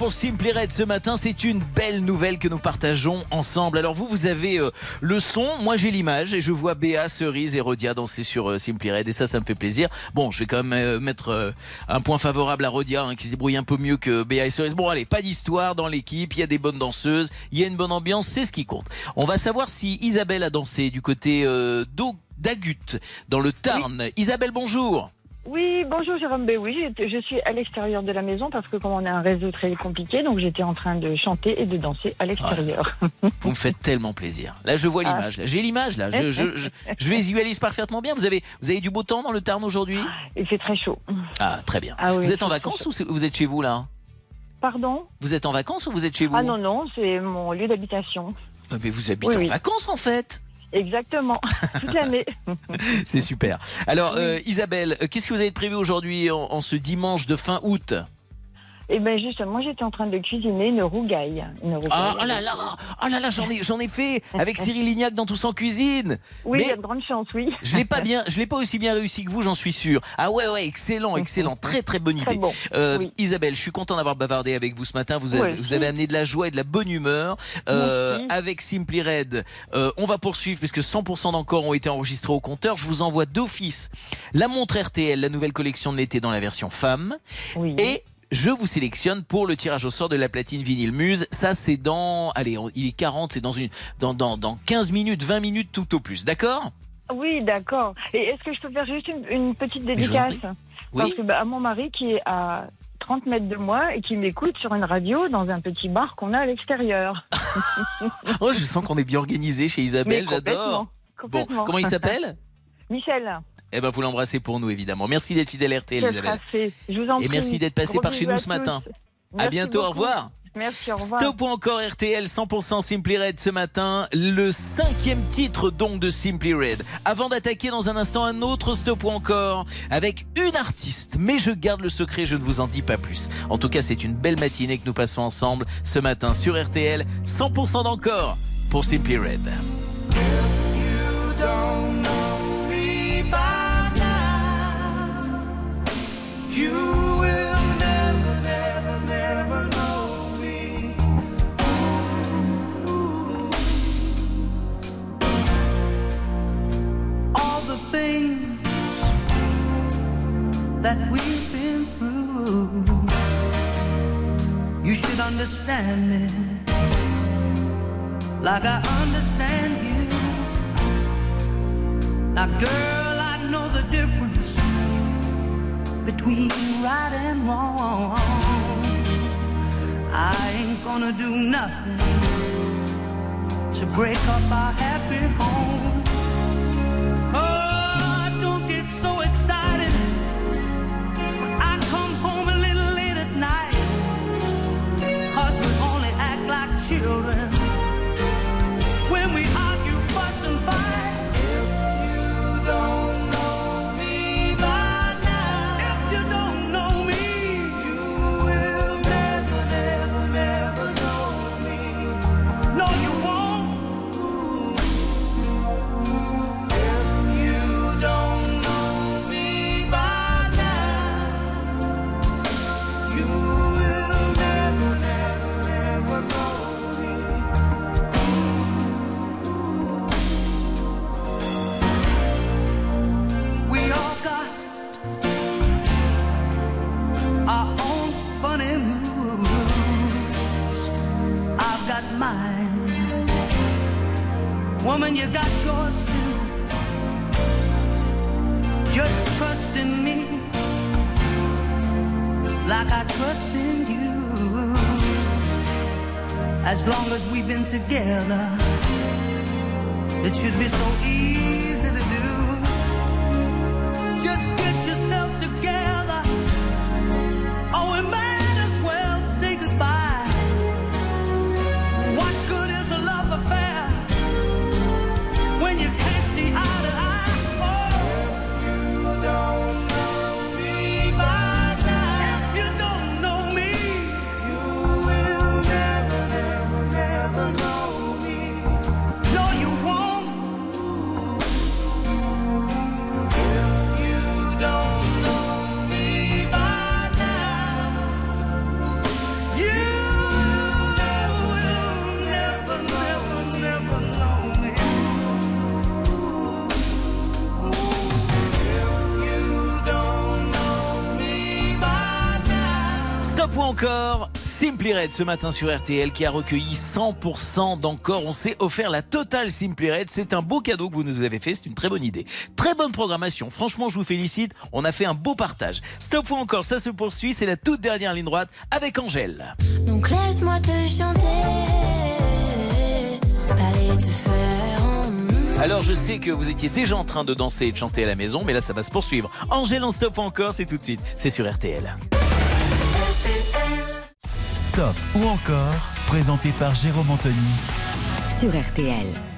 Pour Simply Red ce matin. C'est une belle nouvelle que nous partageons ensemble. Alors vous, vous avez euh, le son, moi j'ai l'image et je vois Béa, Cerise et Rodia danser sur euh, Simply Red et ça, ça me fait plaisir. Bon, je vais quand même euh, mettre euh, un point favorable à Rodia hein, qui se débrouille un peu mieux que Béa et Cerise. Bon, allez, pas d'histoire dans l'équipe, il y a des bonnes danseuses, il y a une bonne ambiance, c'est ce qui compte. On va savoir si Isabelle a dansé du côté d'Agut, dans le Tarn. Isabelle, bonjour. Oui, bonjour Jérôme. Ben oui, je suis à l'extérieur de la maison parce que comme on a un réseau très compliqué, donc j'étais en train de chanter et de danser à l'extérieur. Vous me faites tellement plaisir. Là, je vois Ah. l'image. J'ai l'image là. Je, je, je, je visualise parfaitement bien. Vous avez, vous avez du beau temps dans le Tarn aujourd'hui? Il fait très chaud. Ah, très bien. Ah oui, vous êtes en vacances ou vous êtes chez vous là? Pardon? Vous êtes en vacances ou vous êtes chez vous? Ah non, non, c'est mon lieu d'habitation. Ah, Mais vous habitez Oui, en oui. vacances en fait. Exactement, toute l'année. C'est super. Alors, euh, Isabelle, euh, qu'est-ce que vous avez prévu aujourd'hui en, en ce dimanche de fin août? Et ben justement, j'étais en train de cuisiner une rougaille. Une rougaille Ah oh là là, oh là là, j'en ai, j'en ai fait avec Cyril Lignac dans Tous en cuisine. Oui, il y a de grandes chances, oui. je l'ai pas bien, je l'ai pas aussi bien réussi que vous, j'en suis sûr. Ah ouais ouais, excellent, excellent, très très bonne Très idée. bon, Euh, oui. Isabelle, je suis content d'avoir bavardé avec vous ce matin. Vous avez, vous avez amené de la joie et de la bonne humeur. Euh, avec Simply Red, euh, on va poursuivre puisque 100% d'encore ont été enregistrés au compteur. Je vous envoie d'office la montre RTL, la nouvelle collection de l'été dans la version femme. Oui. Et je vous sélectionne pour le tirage au sort de la platine vinyle Muse. Ça, c'est dans, allez, on- il est 40, c'est dans une, dans, dans, dans 15 minutes, 20 minutes tout au plus. D'accord? Oui, d'accord. Et est-ce que je peux faire juste une, une petite dédicace? prie. Parce Oui. que bah, à mon mari qui est à 30 mètres de moi et qui m'écoute sur une radio dans un petit bar qu'on a à l'extérieur. Oh, je sens qu'on est bien organisé chez Isabelle, j'adore. Bon, comment il s'appelle? Michel. Eh ben, vous l'embrassez pour nous, évidemment. Merci d'être fidèle RTL, Isabelle. Je vous en Et merci d'être passé par chez nous ce matin. tous. À Merci bientôt, au revoir. Merci, au revoir. Stop ou encore RTL 100% Simply Red ce matin, le cinquième titre donc de Simply Red. Avant d'attaquer dans un instant un autre Stop ou encore avec une artiste, mais je garde le secret, je ne vous en dis pas plus. En tout cas, c'est une belle matinée que nous passons ensemble ce matin sur RTL 100% d'encore pour Simply Red. Like I understand you. Now, girl, I know the difference between right and wrong. I ain't gonna do nothing to break up our happy home. Oh, don't get so excited when I come home a little late at night. Cause we only act like children Woman, you got yours too. Just trust in me like I trust in you. As long as we've been together, it should be so easy encore Simply Red ce matin sur RTL qui a recueilli 100% d'encore. On s'est offert la totale Simply Red. C'est un beau cadeau que vous nous avez fait. C'est une très bonne idée. Très bonne programmation. Franchement, je vous félicite. On a fait un beau partage. Stop ou encore, ça se poursuit. C'est la toute dernière ligne droite avec Angèle. Donc laisse-moi te chanter, parler te faire en- Alors je sais que vous étiez déjà en train de danser et de chanter à la maison, mais là ça va se poursuivre. Angèle en stop ou encore, c'est tout de suite. C'est sur RTL. Stop ou encore, présenté par Jérôme Anthony. Sur RTL.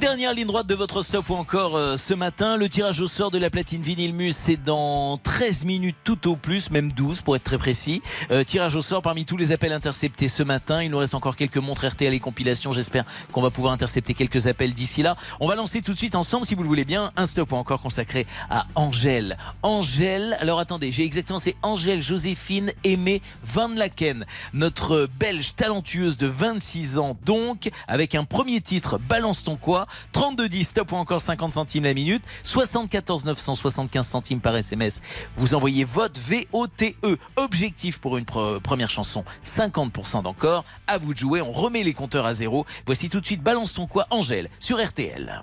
Dernière ligne droite de votre stop ou encore euh, ce matin. Le tirage au sort de la platine vinyle Mus, c'est dans 13 minutes tout au plus, même 12 pour être très précis. Euh, tirage au sort parmi tous les appels interceptés ce matin. Il nous reste encore quelques montres RTL et compilations. J'espère qu'on va pouvoir intercepter quelques appels d'ici là. On va lancer tout de suite ensemble, si vous le voulez bien, un stop ou encore consacré à Angèle. Angèle, alors attendez, j'ai exactement, c'est Angèle Joséphine Aimée Van Laken, notre belge talentueuse de 26 ans donc, avec un premier titre, Balance ton quoi, 32 10, stop ou encore 50 centimes la minute, 74 975 centimes par SMS. Vous envoyez vote VOTE, objectif pour une pre- première chanson, 50% d'encore. À vous de jouer, on remet les compteurs à zéro. Voici tout de suite Balance ton quoi, Angèle, sur RTL.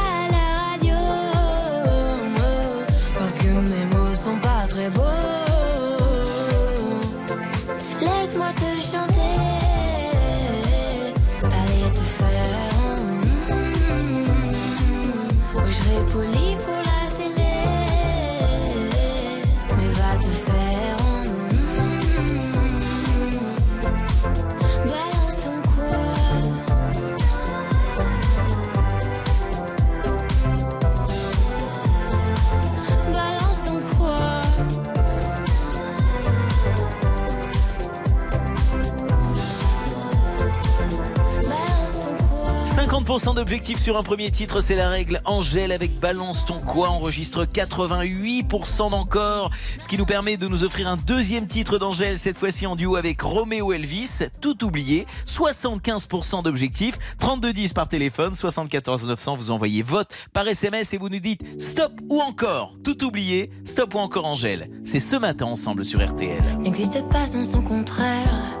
50% d'objectifs sur un premier titre, c'est la règle. Angèle avec Balance ton quoi enregistre 88% d'encore, ce qui nous permet de nous offrir un deuxième titre d'Angèle, cette fois-ci en duo avec Roméo Elvis, tout oublié, 75% d'objectifs, 3210 par téléphone, 74 900, vous envoyez vote par SMS et vous nous dites stop ou encore, tout oublié, stop ou encore Angèle. C'est ce matin ensemble sur RTL. n'existe pas sans son contraire,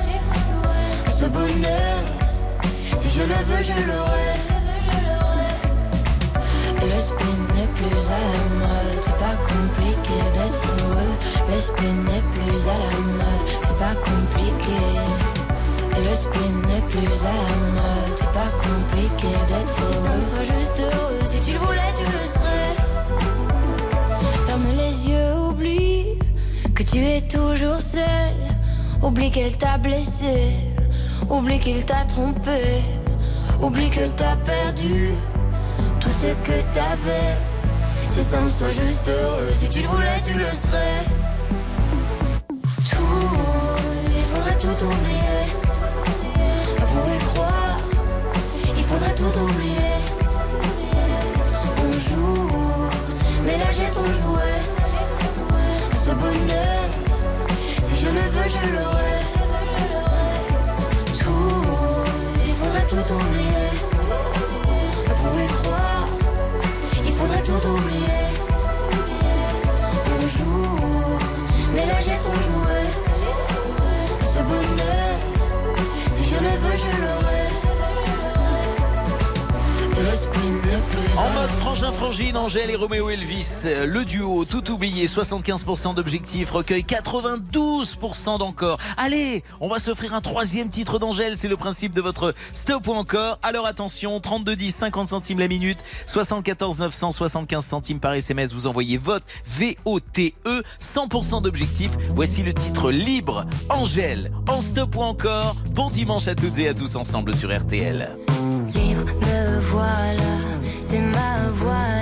Ce bonheur, si je le veux, je l'aurai. Le spin n'est plus à la mode, c'est pas compliqué d'être heureux. Le spin n'est plus à la mode, c'est pas compliqué. Le spin n'est plus à la mode, c'est pas compliqué d'être heureux. Si ça me soit juste heureux, si tu le voulais, tu le serais. Ferme les yeux, oublie que tu es toujours seul. Oublie qu'elle t'a blessé, oublie qu'il t'a trompé, oublie qu'elle t'a perdu tout ce que t'avais. Si ça me soit juste heureux, si tu le voulais, tu le serais. Tout, il faudrait tout oublier. Pour y croire, il faudrait tout oublier. On joue, mais là j'ai trop joué. Ce bonheur, si je le veux, je l'aurai. Tout oublier. Pour y croire, il faudrait tout oublier. En mode frangin frangine, Angèle et Roméo Elvis, le duo tout oublié, 75% d'objectifs, recueil 92% d'encore. Allez, on va s'offrir un troisième titre d'Angèle, c'est le principe de votre stop ou encore. Alors attention, 32 10, 50 centimes la minute, 74 900, 75 centimes par SMS, vous envoyez vote VOTE, 100% d'objectifs. Voici le titre libre, Angèle, en stop ou encore. Bon dimanche à toutes et à tous ensemble sur RTL. Libre, me voilà, c'est ma voilà,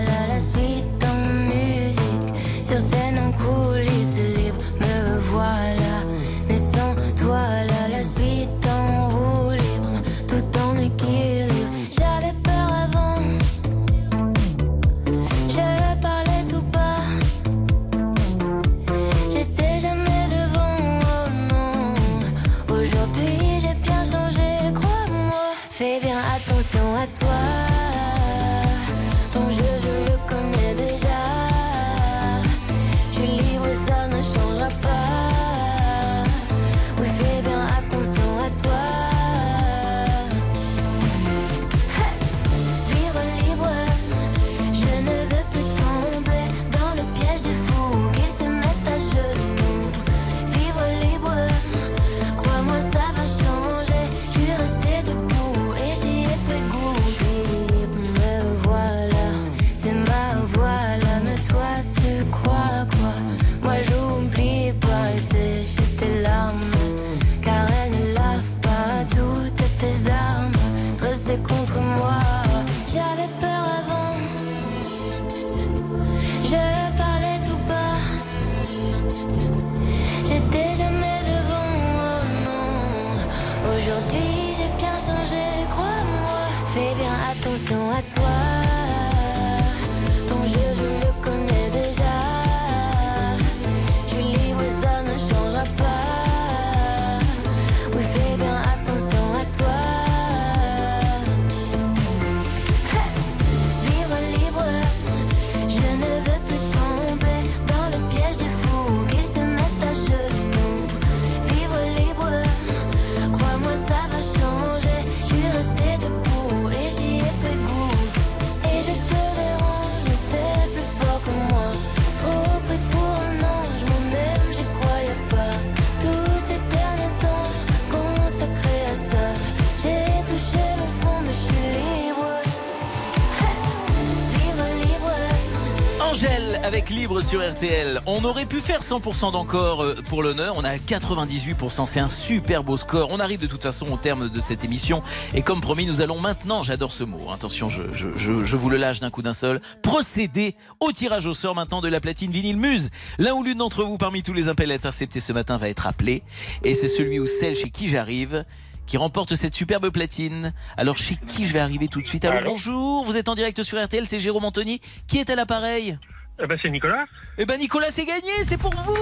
sur RTL. On aurait pu faire 100% d'encore euh, pour l'honneur. On a 98%. C'est un super beau score. On arrive de toute façon au terme de cette émission. Et comme promis, nous allons maintenant, j'adore ce mot. Attention, je, je, je, je vous le lâche d'un coup d'un seul. Procéder au tirage au sort maintenant de la platine vinyle Muse. L'un ou l'une d'entre vous, parmi tous les appels interceptés ce matin, va être appelé. Et c'est celui ou celle chez qui j'arrive qui remporte cette superbe platine. Alors chez qui je vais arriver tout de suite? Alors Allô? bonjour, vous êtes en direct sur RTL, c'est Jérôme Anthony. Qui est à l'appareil? Eh ben, c'est Nicolas. Eh ben Nicolas, c'est gagné, c'est pour vous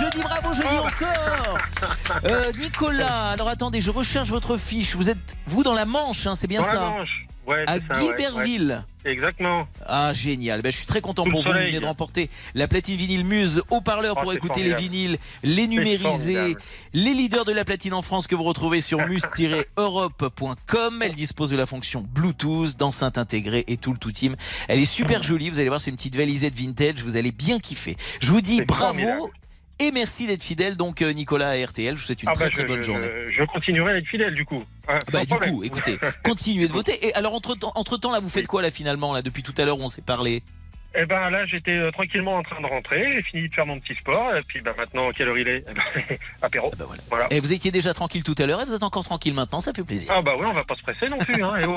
Je dis bravo, je dis encore Euh, Nicolas, alors attendez, je recherche votre fiche. Vous êtes, vous, dans la Manche, hein, c'est bien Dans la ça Manche. Ouais, À ouais, ouais. Exactement. Ah génial, ben, je suis très content pour vous, vous venez de remporter la platine vinyle Muse, haut-parleur Oh, pour c'est écouter les vinyles, les numériser, les leaders de la platine en France que vous retrouvez sur muse-europe.com. Elle dispose de la fonction Bluetooth, d'enceinte intégrée et tout le tout team. Elle est super jolie, vous allez voir c'est une petite valisette vintage, vous allez bien kiffer. Je vous dis bravo formidable. Et merci d'être fidèle donc euh, Nicolas à RTL, je vous souhaite une Ah très bah, très bonne je- journée. Je continuerai à être fidèle du coup. Hein, Bah, du coup, écoutez, continuez de voter. Et alors, entre temps, entre temps là, vous faites quoi là finalement là depuis tout à l'heure où on s'est parlé? Eh ben là, j'étais euh, tranquillement en train de rentrer. J'ai fini de faire mon petit sport. Et puis bah, maintenant, quelle heure il est? Eh ben, Apéro. voilà. Et vous étiez déjà tranquille tout à l'heure et vous êtes encore tranquille maintenant, ça fait plaisir. Ah bah oui, on va pas se presser non plus. Hein, eh oh.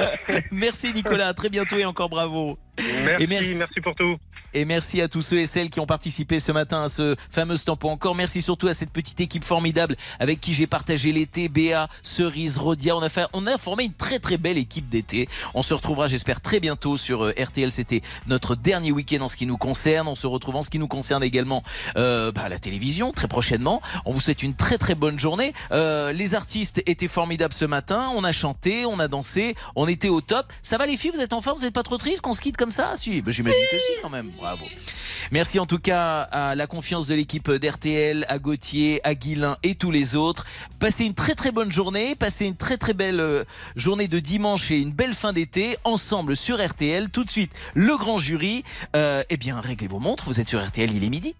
Merci Nicolas, à très bientôt et encore bravo. Merci, Et merci pour tout. Et merci à tous ceux et celles qui ont participé ce matin à ce fameux tampon encore. Merci surtout à cette petite équipe formidable avec qui j'ai partagé l'été. Béa, Cerise, Rodia. On a, fait, on a formé une très très belle équipe d'été. On se retrouvera, j'espère, très bientôt sur euh, RTL. C'était notre dernier week-end en ce qui nous concerne. On se retrouve en ce qui nous concerne également euh, bah, à la télévision très prochainement. On vous souhaite une très très bonne journée. Euh, les artistes étaient formidables ce matin. On a chanté, on a dansé, on était au top. Ça va les filles? Vous êtes en forme? Vous n'êtes pas trop tristes qu'on se quitte comme ça? Si, bah, j'imagine que si quand même. Bravo. Merci en tout cas à la confiance de l'équipe d'RTL, à Gauthier, à Guilin et tous les autres. Passez une très très bonne journée, passez une très très belle euh, journée de dimanche et une belle fin d'été ensemble sur RTL. Tout de suite, le grand jury. Euh, eh bien, réglez vos montres, vous êtes sur RTL, il est midi.